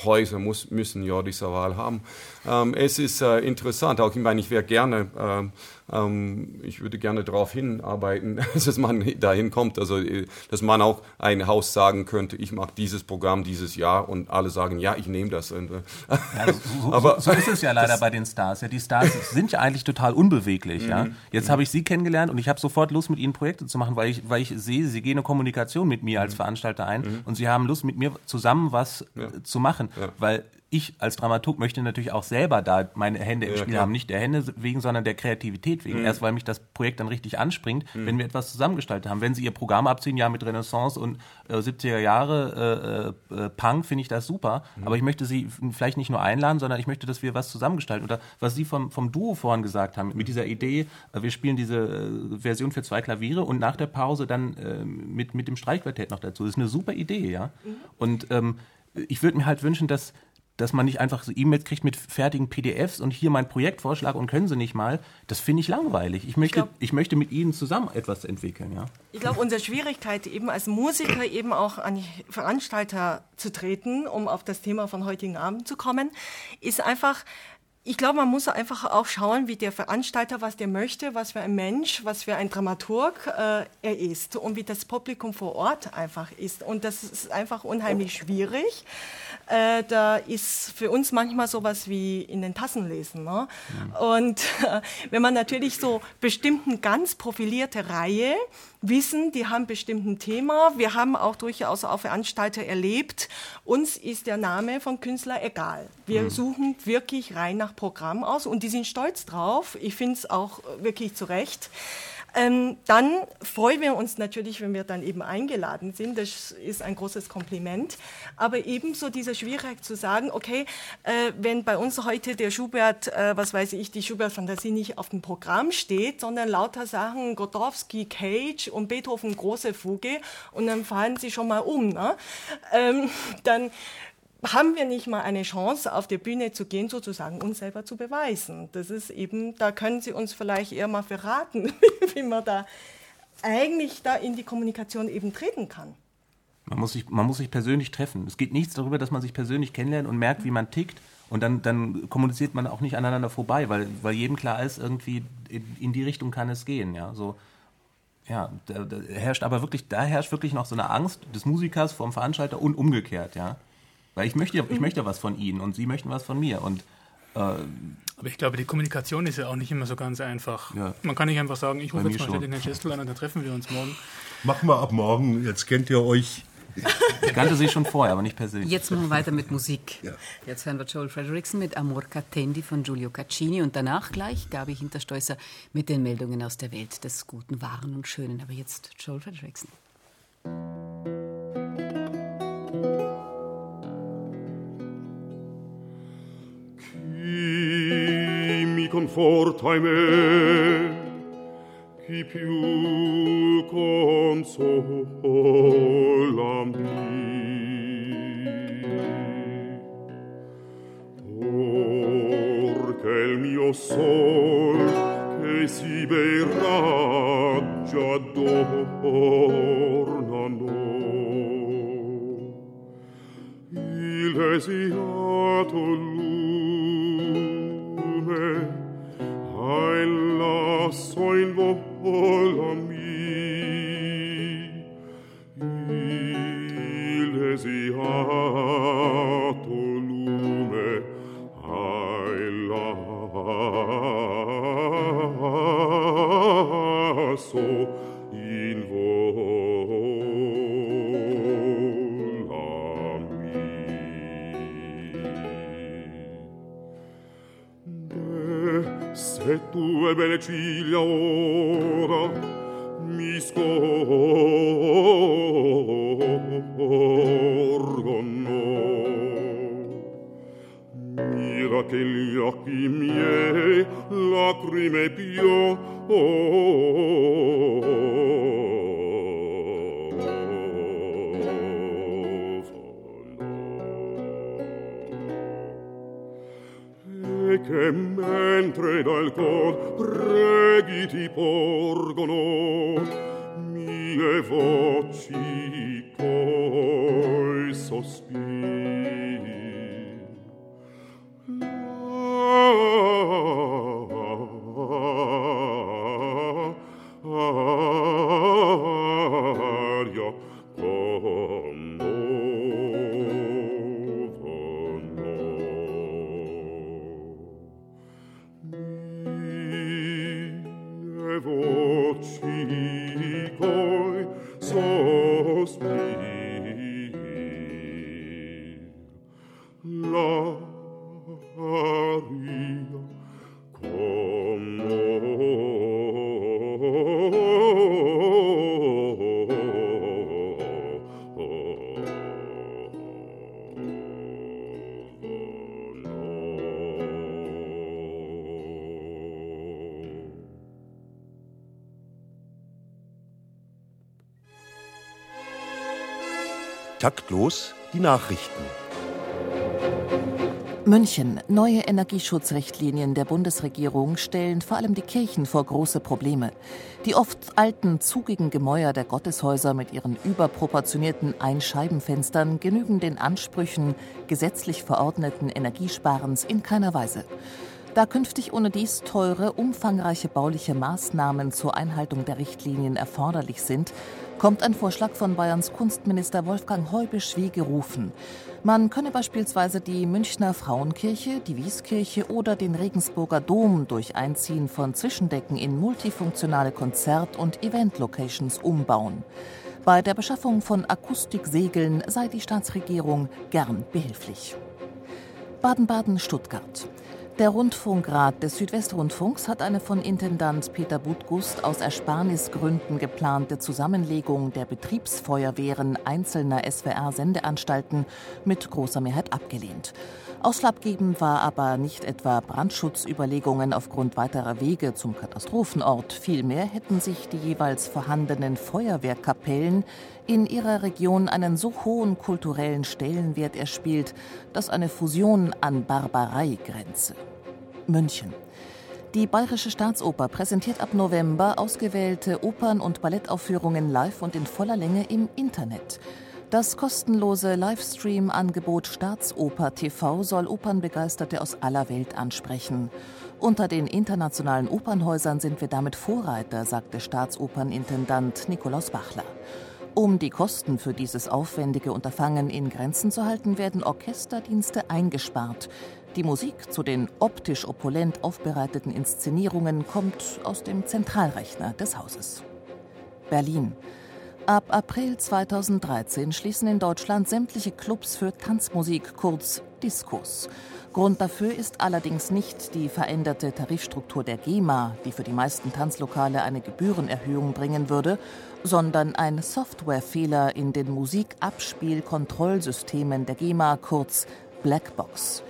Häuser muss, müssen Jordi Savall haben. Ähm, es ist äh, interessant, auch ich meine, ich wäre gerne ähm, ähm, ich würde gerne darauf hinarbeiten, [LAUGHS] dass man dahin kommt, also äh, dass man auch ein Haus sagen könnte, ich mache dieses Programm dieses Jahr und alle sagen, ja, ich nehme das. Und, äh, ja, so, aber, so, ist es ja [LAUGHS] leider bei den Stars. Ja, die Stars sind ja eigentlich total unbeweglich. ja. Mhm. Jetzt habe ich sie kennengelernt und ich habe sofort Lust, mit ihnen Projekte zu machen, weil ich, weil ich sehe, sie gehen eine Kommunikation mit mir als mhm. Veranstalter ein mhm. und sie haben Lust, mit mir zusammen was ja. zu machen, weil ich als Dramaturg möchte natürlich auch selber da meine Hände im ja, Spiel klar. haben. Nicht der Hände wegen, sondern der Kreativität wegen. Mhm. Erst weil mich das Projekt dann richtig anspringt, mhm. wenn wir etwas zusammengestaltet haben. Wenn Sie Ihr Programm abziehen, ja, mit Renaissance und äh, 70er Jahre äh, äh, Punk, finde ich das super. Mhm. Aber ich möchte Sie vielleicht nicht nur einladen, sondern ich möchte, dass wir was zusammengestalten. Oder was Sie vom, vom Duo vorhin gesagt haben, mit dieser Idee, äh, wir spielen diese äh, Version für zwei Klaviere und nach der Pause dann äh, mit, mit dem Streichquartett noch dazu. Das ist eine super Idee, ja. Mhm. Und ähm, ich würde mir halt wünschen, dass dass man nicht einfach so E-Mails kriegt mit fertigen PDFs und hier mein Projektvorschlag und können Sie nicht mal. Das finde ich langweilig. Ich möchte, ich, glaub, ich möchte mit Ihnen zusammen etwas entwickeln. Ja. Ich glaube, unsere Schwierigkeit eben als Musiker eben auch an die Veranstalter zu treten, um auf das Thema von heutigen Abend zu kommen, ist einfach, ich glaube, man muss einfach auch schauen, wie der Veranstalter, was der möchte, was für ein Mensch, was für ein Dramaturg äh, er ist und wie das Publikum vor Ort einfach ist. Und das ist einfach unheimlich schwierig. Äh, da ist für uns manchmal sowas wie in den Tassen lesen. Ne? Ja. Und äh, wenn man natürlich so bestimmten ganz profilierte Reihe wissen, die haben bestimmten Thema. Wir haben auch durchaus auch Veranstalter erlebt. Uns ist der Name von Künstler egal. Wir mhm. suchen wirklich rein nach Programm aus und die sind stolz drauf. Ich finde es auch wirklich zu Recht. Ähm, dann freuen wir uns natürlich, wenn wir dann eben eingeladen sind. Das ist ein großes Kompliment. Aber ebenso diese Schwierigkeit zu sagen, okay, äh, wenn bei uns heute der Schubert, äh, was weiß ich, die Schubert-Fantasie nicht auf dem Programm steht, sondern lauter Sachen, Godowski, Cage und Beethoven große Fuge und dann fallen sie schon mal um, ne? ähm, dann haben wir nicht mal eine Chance, auf die Bühne zu gehen, sozusagen uns selber zu beweisen. Das ist eben, da können Sie uns vielleicht eher mal verraten, [LAUGHS] wie man da eigentlich da in die Kommunikation eben treten kann. Man muss, sich, man muss sich persönlich treffen. Es geht nichts darüber, dass man sich persönlich kennenlernt und merkt, wie man tickt. Und dann, dann kommuniziert man auch nicht aneinander vorbei, weil, weil jedem klar ist, irgendwie in, in die Richtung kann es gehen. Ja, so, ja da, da herrscht aber wirklich, da herrscht wirklich noch so eine Angst des Musikers vom Veranstalter und umgekehrt. Ja, weil ich möchte, ich möchte was von ihnen und sie möchten was von mir. Und äh, aber ich glaube, die Kommunikation ist ja auch nicht immer so ganz einfach. Ja. Man kann nicht einfach sagen, ich rufe jetzt mal den Herrn Schestel an und dann treffen wir uns morgen. Machen wir ab morgen, jetzt kennt ihr euch. Ich kannte sie schon vorher, aber nicht persönlich. Jetzt machen wir weiter mit Musik. Ja. Jetzt hören wir Joel Frederickson mit Amor Catendi von Giulio Caccini und danach gleich Gabi Hinterstoißer mit den Meldungen aus der Welt des Guten, Wahren und Schönen. Aber jetzt Joel Frederickson. Confortai me chi più consola mi Porque il mio sol che si bei raggia adornano. Il esiato lume lasso in belle ciglia Taktlos die Nachrichten. München. Neue Energieschutzrichtlinien der Bundesregierung stellen vor allem die Kirchen vor große Probleme. Die oft alten, zugigen Gemäuer der Gotteshäuser mit ihren überproportionierten Einscheibenfenstern genügen den Ansprüchen gesetzlich verordneten Energiesparens in keiner Weise. Da künftig ohne dies teure, umfangreiche bauliche Maßnahmen zur Einhaltung der Richtlinien erforderlich sind, kommt ein Vorschlag von Bayerns Kunstminister Wolfgang Heubisch wie gerufen. Man könne beispielsweise die Münchner Frauenkirche, die Wieskirche oder den Regensburger Dom durch Einziehen von Zwischendecken in multifunktionale Konzert- und Event-Locations umbauen. Bei der Beschaffung von Akustiksegeln sei die Staatsregierung gern behilflich. Baden-Baden-Stuttgart. Der Rundfunkrat des Südwestrundfunks hat eine von Intendant Peter Budgust aus Ersparnisgründen geplante Zusammenlegung der Betriebsfeuerwehren einzelner SWR-Sendeanstalten mit großer Mehrheit abgelehnt. Ausschlaggebend war aber nicht etwa Brandschutzüberlegungen aufgrund weiterer Wege zum Katastrophenort. Vielmehr hätten sich die jeweils vorhandenen Feuerwehrkapellen in ihrer Region einen so hohen kulturellen Stellenwert erspielt, dass eine Fusion an Barbarei grenze. München. Die Bayerische Staatsoper präsentiert ab November ausgewählte Opern- und Ballettaufführungen live und in voller Länge im Internet. Das kostenlose Livestream-Angebot Staatsoper TV soll Opernbegeisterte aus aller Welt ansprechen. Unter den internationalen Opernhäusern sind wir damit Vorreiter, sagte Staatsopernintendant Nikolaus Bachler. Um die Kosten für dieses aufwendige Unterfangen in Grenzen zu halten, werden Orchesterdienste eingespart. Die Musik zu den optisch opulent aufbereiteten Inszenierungen kommt aus dem Zentralrechner des Hauses. Berlin. Ab April 2013 schließen in Deutschland sämtliche Clubs für Tanzmusik, kurz Diskos. Grund dafür ist allerdings nicht die veränderte Tarifstruktur der GEMA, die für die meisten Tanzlokale eine Gebührenerhöhung bringen würde, sondern ein Softwarefehler in den Musikabspielkontrollsystemen der GEMA, kurz Blackbox.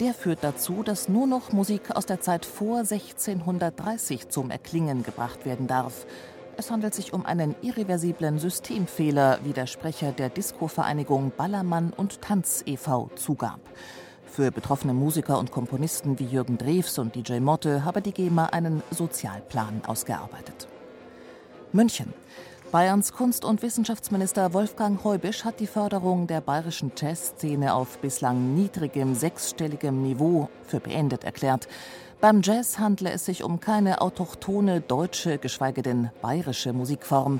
Der führt dazu, dass nur noch Musik aus der Zeit vor 1630 zum Erklingen gebracht werden darf. Es handelt sich um einen irreversiblen Systemfehler, wie der Sprecher der Disco-Vereinigung Ballermann und Tanz e.V. zugab. Für betroffene Musiker und Komponisten wie Jürgen Drews und DJ Motte habe die GEMA einen Sozialplan ausgearbeitet. München. Bayerns Kunst- und Wissenschaftsminister Wolfgang Heubisch hat die Förderung der bayerischen Jazzszene auf bislang niedrigem sechsstelligem Niveau für beendet erklärt. Beim Jazz handle es sich um keine autochthone deutsche, geschweige denn bayerische Musikform.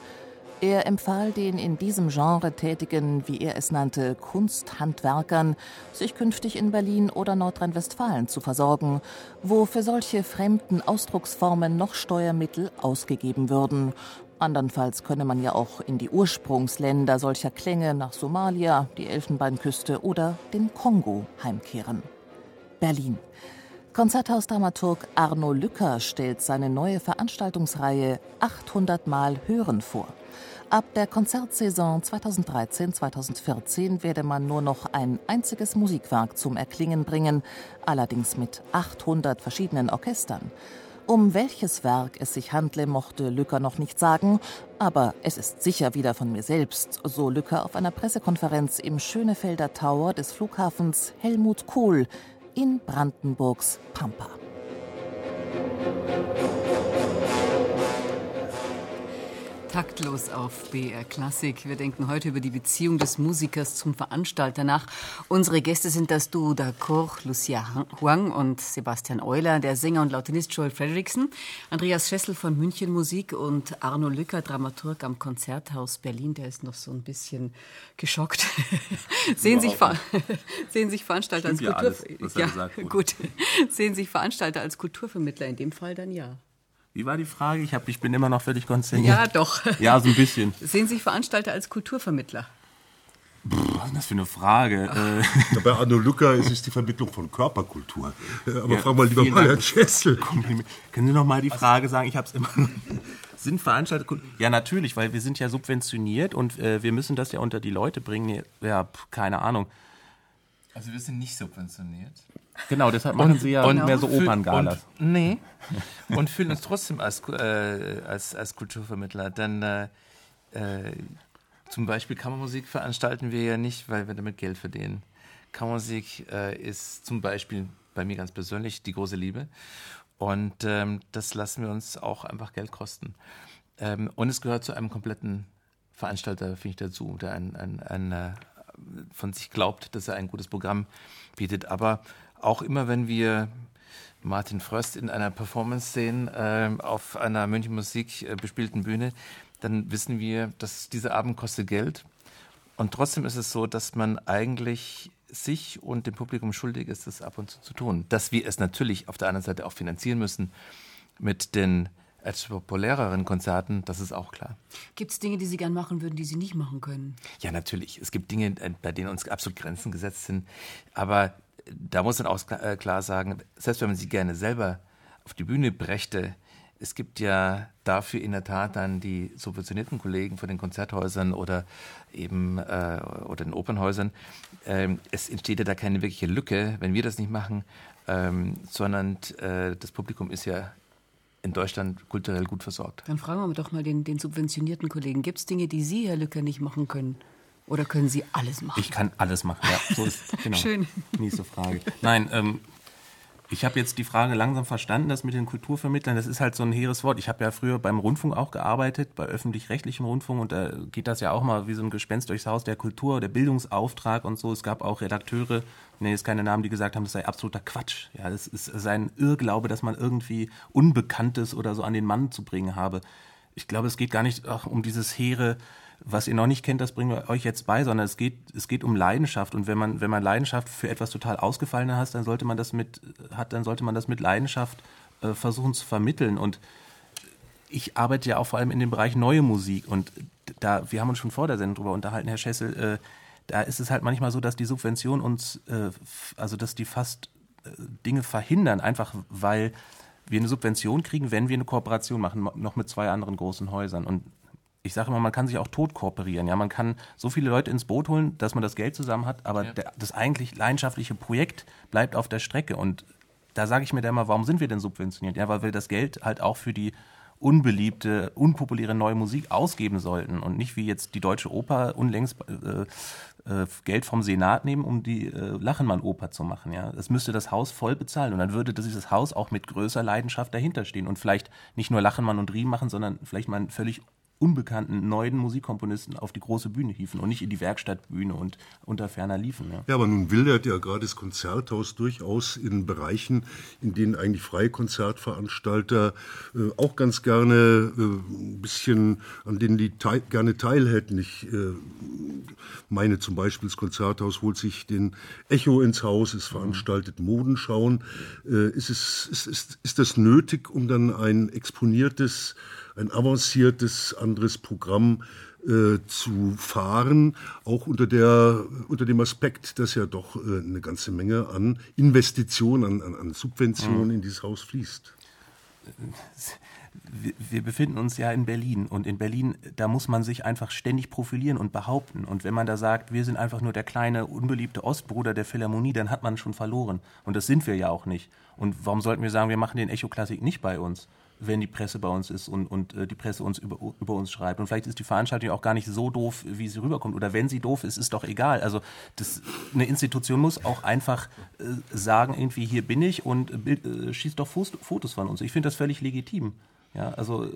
Er empfahl den in diesem Genre tätigen, wie er es nannte, Kunsthandwerkern, sich künftig in Berlin oder Nordrhein-Westfalen zu versorgen, wo für solche fremden Ausdrucksformen noch Steuermittel ausgegeben würden. Andernfalls könne man ja auch in die Ursprungsländer solcher Klänge nach Somalia, die Elfenbeinküste oder den Kongo heimkehren. Berlin. Konzerthausdramaturg Arno Lücker stellt seine neue Veranstaltungsreihe 800 Mal Hören vor. Ab der Konzertsaison 2013-2014 werde man nur noch ein einziges Musikwerk zum Erklingen bringen, allerdings mit 800 verschiedenen Orchestern. Um welches Werk es sich handle, mochte Lücker noch nicht sagen, aber es ist sicher wieder von mir selbst, so Lücker auf einer Pressekonferenz im Schönefelder Tower des Flughafens Helmut Kohl in Brandenburgs Pampa. Taktlos auf BR Klassik. Wir denken heute über die Beziehung des Musikers zum Veranstalter nach. Unsere Gäste sind das Duo d'Accord, Lucia Huang und Sebastian Euler, der Sänger und Lautenist Joel Fredrickson, Andreas Schessel von München Musik und Arno Lücker, Dramaturg am Konzerthaus Berlin. Der ist noch so ein bisschen geschockt. [LAUGHS] sehen, sich [LAUGHS] sehen sich Veranstalter Stimmt als Kultur ja, ja gut. [LAUGHS] Sehen sich Veranstalter als Kulturvermittler in dem Fall dann ja. Wie war die Frage? Ich, hab, ich bin immer noch völlig konzentriert. Ja, doch. Ja, so ein bisschen. [LAUGHS] Sehen sich Veranstalter als Kulturvermittler? Pff, was ist das für eine Frage? Äh, Bei [LAUGHS] Arno Lücker ist es die Vermittlung von Körperkultur. Aber ja, frag mal lieber mal Herrn Schessel. Können Sie noch mal die Frage sagen? Ich habe es immer. sind Veranstalter Ja, natürlich, weil wir sind ja subventioniert und äh, wir müssen das ja unter die Leute bringen. Ja, keine Ahnung. Also wir sind nicht subventioniert. Genau, deshalb machen sie ja und, mehr so Operngalas. Nee. [LAUGHS] Und fühlen uns trotzdem als, äh, als, als Kulturvermittler. Denn äh, äh, zum Beispiel Kammermusik veranstalten wir ja nicht, weil wir damit Geld verdienen. Kammermusik äh, ist zum Beispiel bei mir ganz persönlich die große Liebe. Und ähm, das lassen wir uns auch einfach Geld kosten. Ähm, und es gehört zu einem kompletten Veranstalter, finde ich, dazu, der ein, ein, ein, äh, von sich glaubt, dass er ein gutes Programm bietet. Aber auch immer, wenn wir Martin Fröst in einer Performance sehen äh, auf einer München Musik äh, bespielten Bühne, dann wissen wir, dass dieser Abend kostet Geld. Und trotzdem ist es so, dass man eigentlich sich und dem Publikum schuldig ist, das ab und zu zu tun. Dass wir es natürlich auf der anderen Seite auch finanzieren müssen mit den als populäreren Konzerten, das ist auch klar. Gibt es Dinge, die Sie gern machen würden, die Sie nicht machen können? Ja, natürlich. Es gibt Dinge, äh, bei denen uns absolut Grenzen gesetzt sind. Aber da muss man auch äh, klar sagen, selbst wenn man sie gerne selber auf die Bühne brächte, es gibt ja dafür in der Tat dann die subventionierten Kollegen von den Konzerthäusern oder eben äh, oder den Opernhäusern. Ähm, es entsteht ja da keine wirkliche Lücke, wenn wir das nicht machen, ähm, sondern äh, das Publikum ist ja in Deutschland kulturell gut versorgt. Dann fragen wir doch mal den, den subventionierten Kollegen. Gibt es Dinge, die Sie, Herr Lücke, nicht machen können? Oder können Sie alles machen? Ich kann alles machen, ja. So ist, [LAUGHS] genau. Schön. Nächste Frage. Nein, ähm, ich habe jetzt die Frage langsam verstanden, das mit den Kulturvermittlern, das ist halt so ein hehres Wort. Ich habe ja früher beim Rundfunk auch gearbeitet, bei öffentlich-rechtlichem Rundfunk und da geht das ja auch mal wie so ein Gespenst durchs Haus, der Kultur, der Bildungsauftrag und so. Es gab auch Redakteure, nee, jetzt keine Namen, die gesagt haben, das sei absoluter Quatsch. Ja, das ist sein Irrglaube, dass man irgendwie Unbekanntes oder so an den Mann zu bringen habe. Ich glaube, es geht gar nicht um dieses hehre, was ihr noch nicht kennt, das bringen wir euch jetzt bei, sondern es geht, es geht um Leidenschaft. Und wenn man, wenn man Leidenschaft für etwas total Ausgefallenes hat, dann sollte man das mit, hat, dann sollte man das mit Leidenschaft äh, versuchen zu vermitteln. Und ich arbeite ja auch vor allem in dem Bereich neue Musik. Und da, wir haben uns schon vor der Sendung darüber unterhalten, Herr Schessel, äh, da ist es halt manchmal so, dass die Subvention uns, äh, also dass die fast äh, Dinge verhindern, einfach weil wir eine Subvention kriegen, wenn wir eine Kooperation machen, noch mit zwei anderen großen Häusern. Und ich sage immer, man kann sich auch tot kooperieren. Ja, man kann so viele Leute ins Boot holen, dass man das Geld zusammen hat, aber ja. der, das eigentlich leidenschaftliche Projekt bleibt auf der Strecke. Und da sage ich mir dann immer, warum sind wir denn subventioniert? Ja, weil wir das Geld halt auch für die unbeliebte, unpopuläre neue Musik ausgeben sollten und nicht wie jetzt die Deutsche Oper unlängst äh, äh, Geld vom Senat nehmen, um die äh, Lachenmann-Oper zu machen. Ja, das müsste das Haus voll bezahlen und dann würde dieses Haus auch mit größer Leidenschaft dahinter stehen und vielleicht nicht nur Lachenmann und Riem machen, sondern vielleicht mal ein völlig unbekannten neuen Musikkomponisten auf die große Bühne hieven und nicht in die Werkstattbühne und unter ferner liefen. Ja. ja, aber nun wildert ja gerade das Konzerthaus durchaus in Bereichen, in denen eigentlich freie Konzertveranstalter äh, auch ganz gerne äh, ein bisschen, an denen die teil, gerne teilhätten. Ich äh, meine zum Beispiel, das Konzerthaus holt sich den Echo ins Haus, es veranstaltet Modenschauen. Äh, ist, es, ist, ist, ist das nötig, um dann ein exponiertes ein avanciertes anderes Programm äh, zu fahren, auch unter, der, unter dem Aspekt, dass ja doch äh, eine ganze Menge an Investitionen, an, an, Subventionen mhm. in dieses Haus fließt. Wir, wir befinden uns ja in Berlin und in Berlin, da muss man sich einfach ständig profilieren und behaupten. Und wenn man da sagt, wir sind einfach nur der kleine, unbeliebte Ostbruder der Philharmonie, dann hat man schon verloren. Und das sind wir ja auch nicht. Und warum sollten wir sagen, wir machen den Echo-Klassik nicht bei uns? Wenn die Presse bei uns ist und, und äh, die Presse uns über, über uns schreibt. Und vielleicht ist die Veranstaltung auch gar nicht so doof, wie sie rüberkommt. Oder wenn sie doof ist, ist doch egal. Also das, eine Institution muss auch einfach äh, sagen, irgendwie hier bin ich und äh, schießt doch Fotos von uns. Ich finde das völlig legitim. Ja, also äh,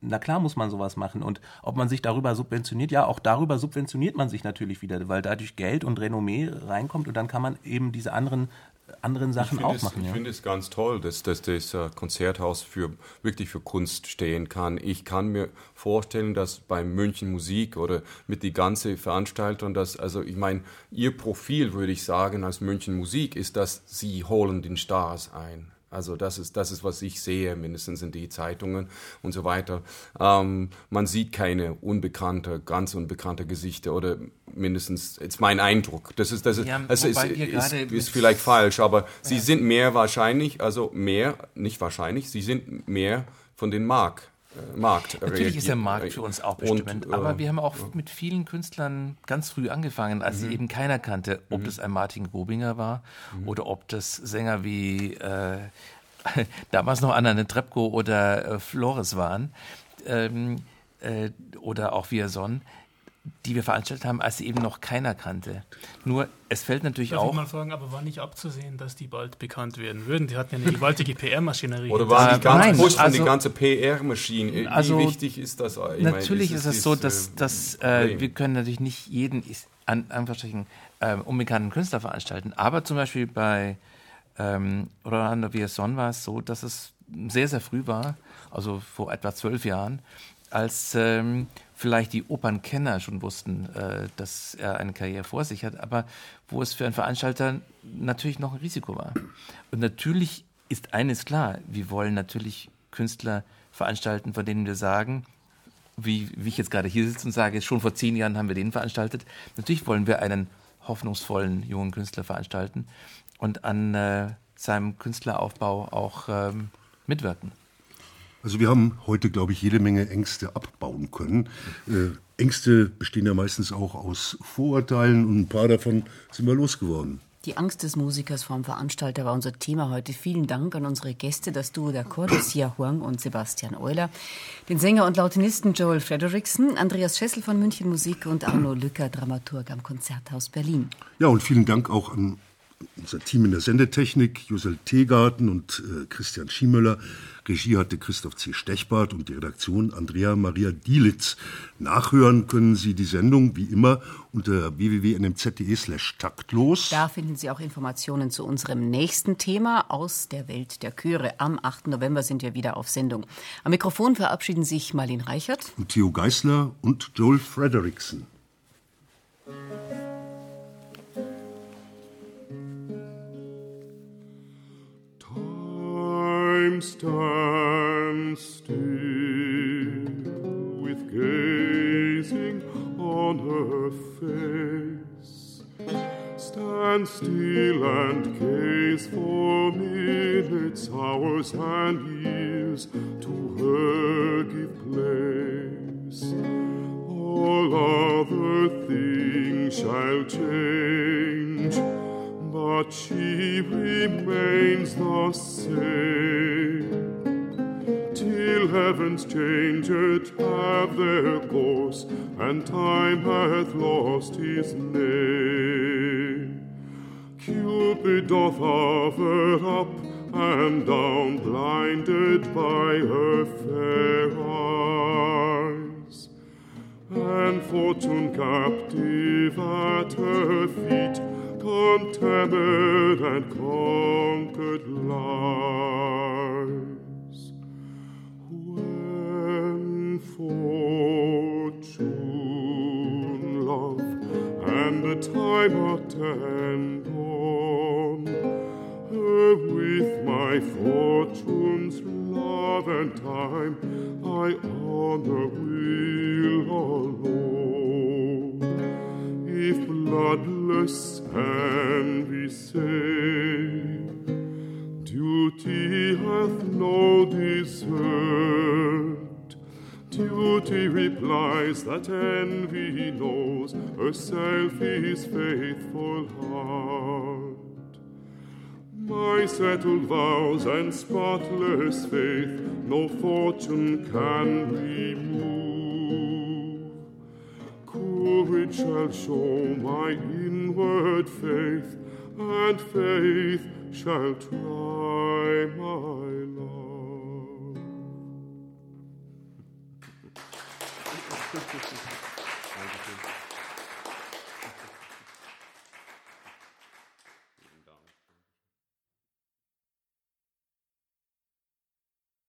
na klar muss man sowas machen. Und ob man sich darüber subventioniert, ja, auch darüber subventioniert man sich natürlich wieder, weil dadurch Geld und Renommee reinkommt und dann kann man eben diese anderen anderen Sachen auch es, machen. Ich ja. finde es ganz toll, dass, dass das Konzerthaus für, wirklich für Kunst stehen kann. Ich kann mir vorstellen, dass bei München Musik oder mit die ganze Veranstaltung, dass, also ich meine, ihr Profil, würde ich sagen, als München Musik ist, dass sie holen den Stars ein. Also das ist, das ist, was ich sehe, mindestens in die Zeitungen und so weiter. Ähm, man sieht keine unbekannte, ganz unbekannte Gesichter oder mindestens, ist mein Eindruck. Das ist, das ist, ja, also ist, ist, ist, vielleicht falsch, aber ja. sie sind mehr wahrscheinlich, also mehr, nicht wahrscheinlich, sie sind mehr von den Mark Markt. Natürlich ist der Markt für uns auch bestimmend, und, äh, aber wir haben auch mit vielen Künstlern ganz früh angefangen, als mhm. eben keiner kannte, ob mhm. das ein Martin Gobinger war mhm. oder ob das Sänger wie äh, [LAUGHS] damals noch Anna Trepko oder äh, Flores waren ähm, äh, oder auch Vierson die wir veranstaltet haben, als sie eben noch keiner kannte. Nur, es fällt natürlich Darf auch... Ich mal fragen, aber war nicht abzusehen, dass die bald bekannt werden würden? Die hatten ja eine gewaltige PR-Maschinerie. Oder war die ganze, Nein, also, die ganze PR-Maschine? Wie also, wichtig ist das? Ich natürlich meine, ist, ist, es so, dass, äh, dass äh, wir können natürlich nicht jeden an Anführungsstrichen äh, unbekannten Künstler veranstalten, aber zum Beispiel bei ähm, Rolando Villazon war es so, dass es sehr, sehr früh war, also vor etwa zwölf Jahren, als ähm, vielleicht die Opernkenner schon wussten, äh, dass er eine Karriere vor sich hat, aber wo es für einen Veranstalter natürlich noch ein Risiko war. Und natürlich ist eines klar, wir wollen natürlich Künstler veranstalten, von denen wir sagen, wie, wie ich jetzt gerade hier sitze und sage, schon vor zehn Jahren haben wir den veranstaltet. Natürlich wollen wir einen hoffnungsvollen jungen Künstler veranstalten und an äh, seinem Künstleraufbau auch ähm, mitwirken. Also wir haben heute, glaube ich, jede Menge Ängste abbauen können. Äh, Ängste bestehen ja meistens auch aus Vorurteilen und ein paar davon sind wir losgeworden. Die Angst des Musikers vor dem Veranstalter war unser Thema heute. Vielen Dank an unsere Gäste, das Duo der Cordesia Huang und Sebastian Euler, den Sänger und Lautenisten Joel Frederickson, Andreas Schessel von München Musik und Arno Lücker, Dramaturg am Konzerthaus Berlin. Ja, und vielen Dank auch an unser Team in der Sendetechnik, Josel Teegarten und äh, Christian Schiemöller. Regie hatte Christoph C. Stechbart und die Redaktion Andrea Maria Dielitz. Nachhören können Sie die Sendung wie immer unter www.nmz.de slash taktlos. Da finden Sie auch Informationen zu unserem nächsten Thema aus der Welt der Chöre. Am 8. November sind wir wieder auf Sendung. Am Mikrofon verabschieden sich Marlene Reichert und Theo Geisler und Joel Frederickson. Time stands still with gazing on her face. Stand still and gaze for minutes, hours, and years to her give place. All other things shall change but she remains the same. Till heaven's changed have their course, and time hath lost his name. Cupid doth hover up and down, blinded by her fair eyes, and fortune captive at her feet contemned and conquered lies. Fortune, love, and the time attend on, her with my fortune's love and time, I honor will alone. If bloodless envy say, Duty hath no desert. Duty replies that envy knows herself is faithful heart. My settled vows and spotless faith no fortune can remove. Courage shall show my inward faith, and faith shall try my Gracias.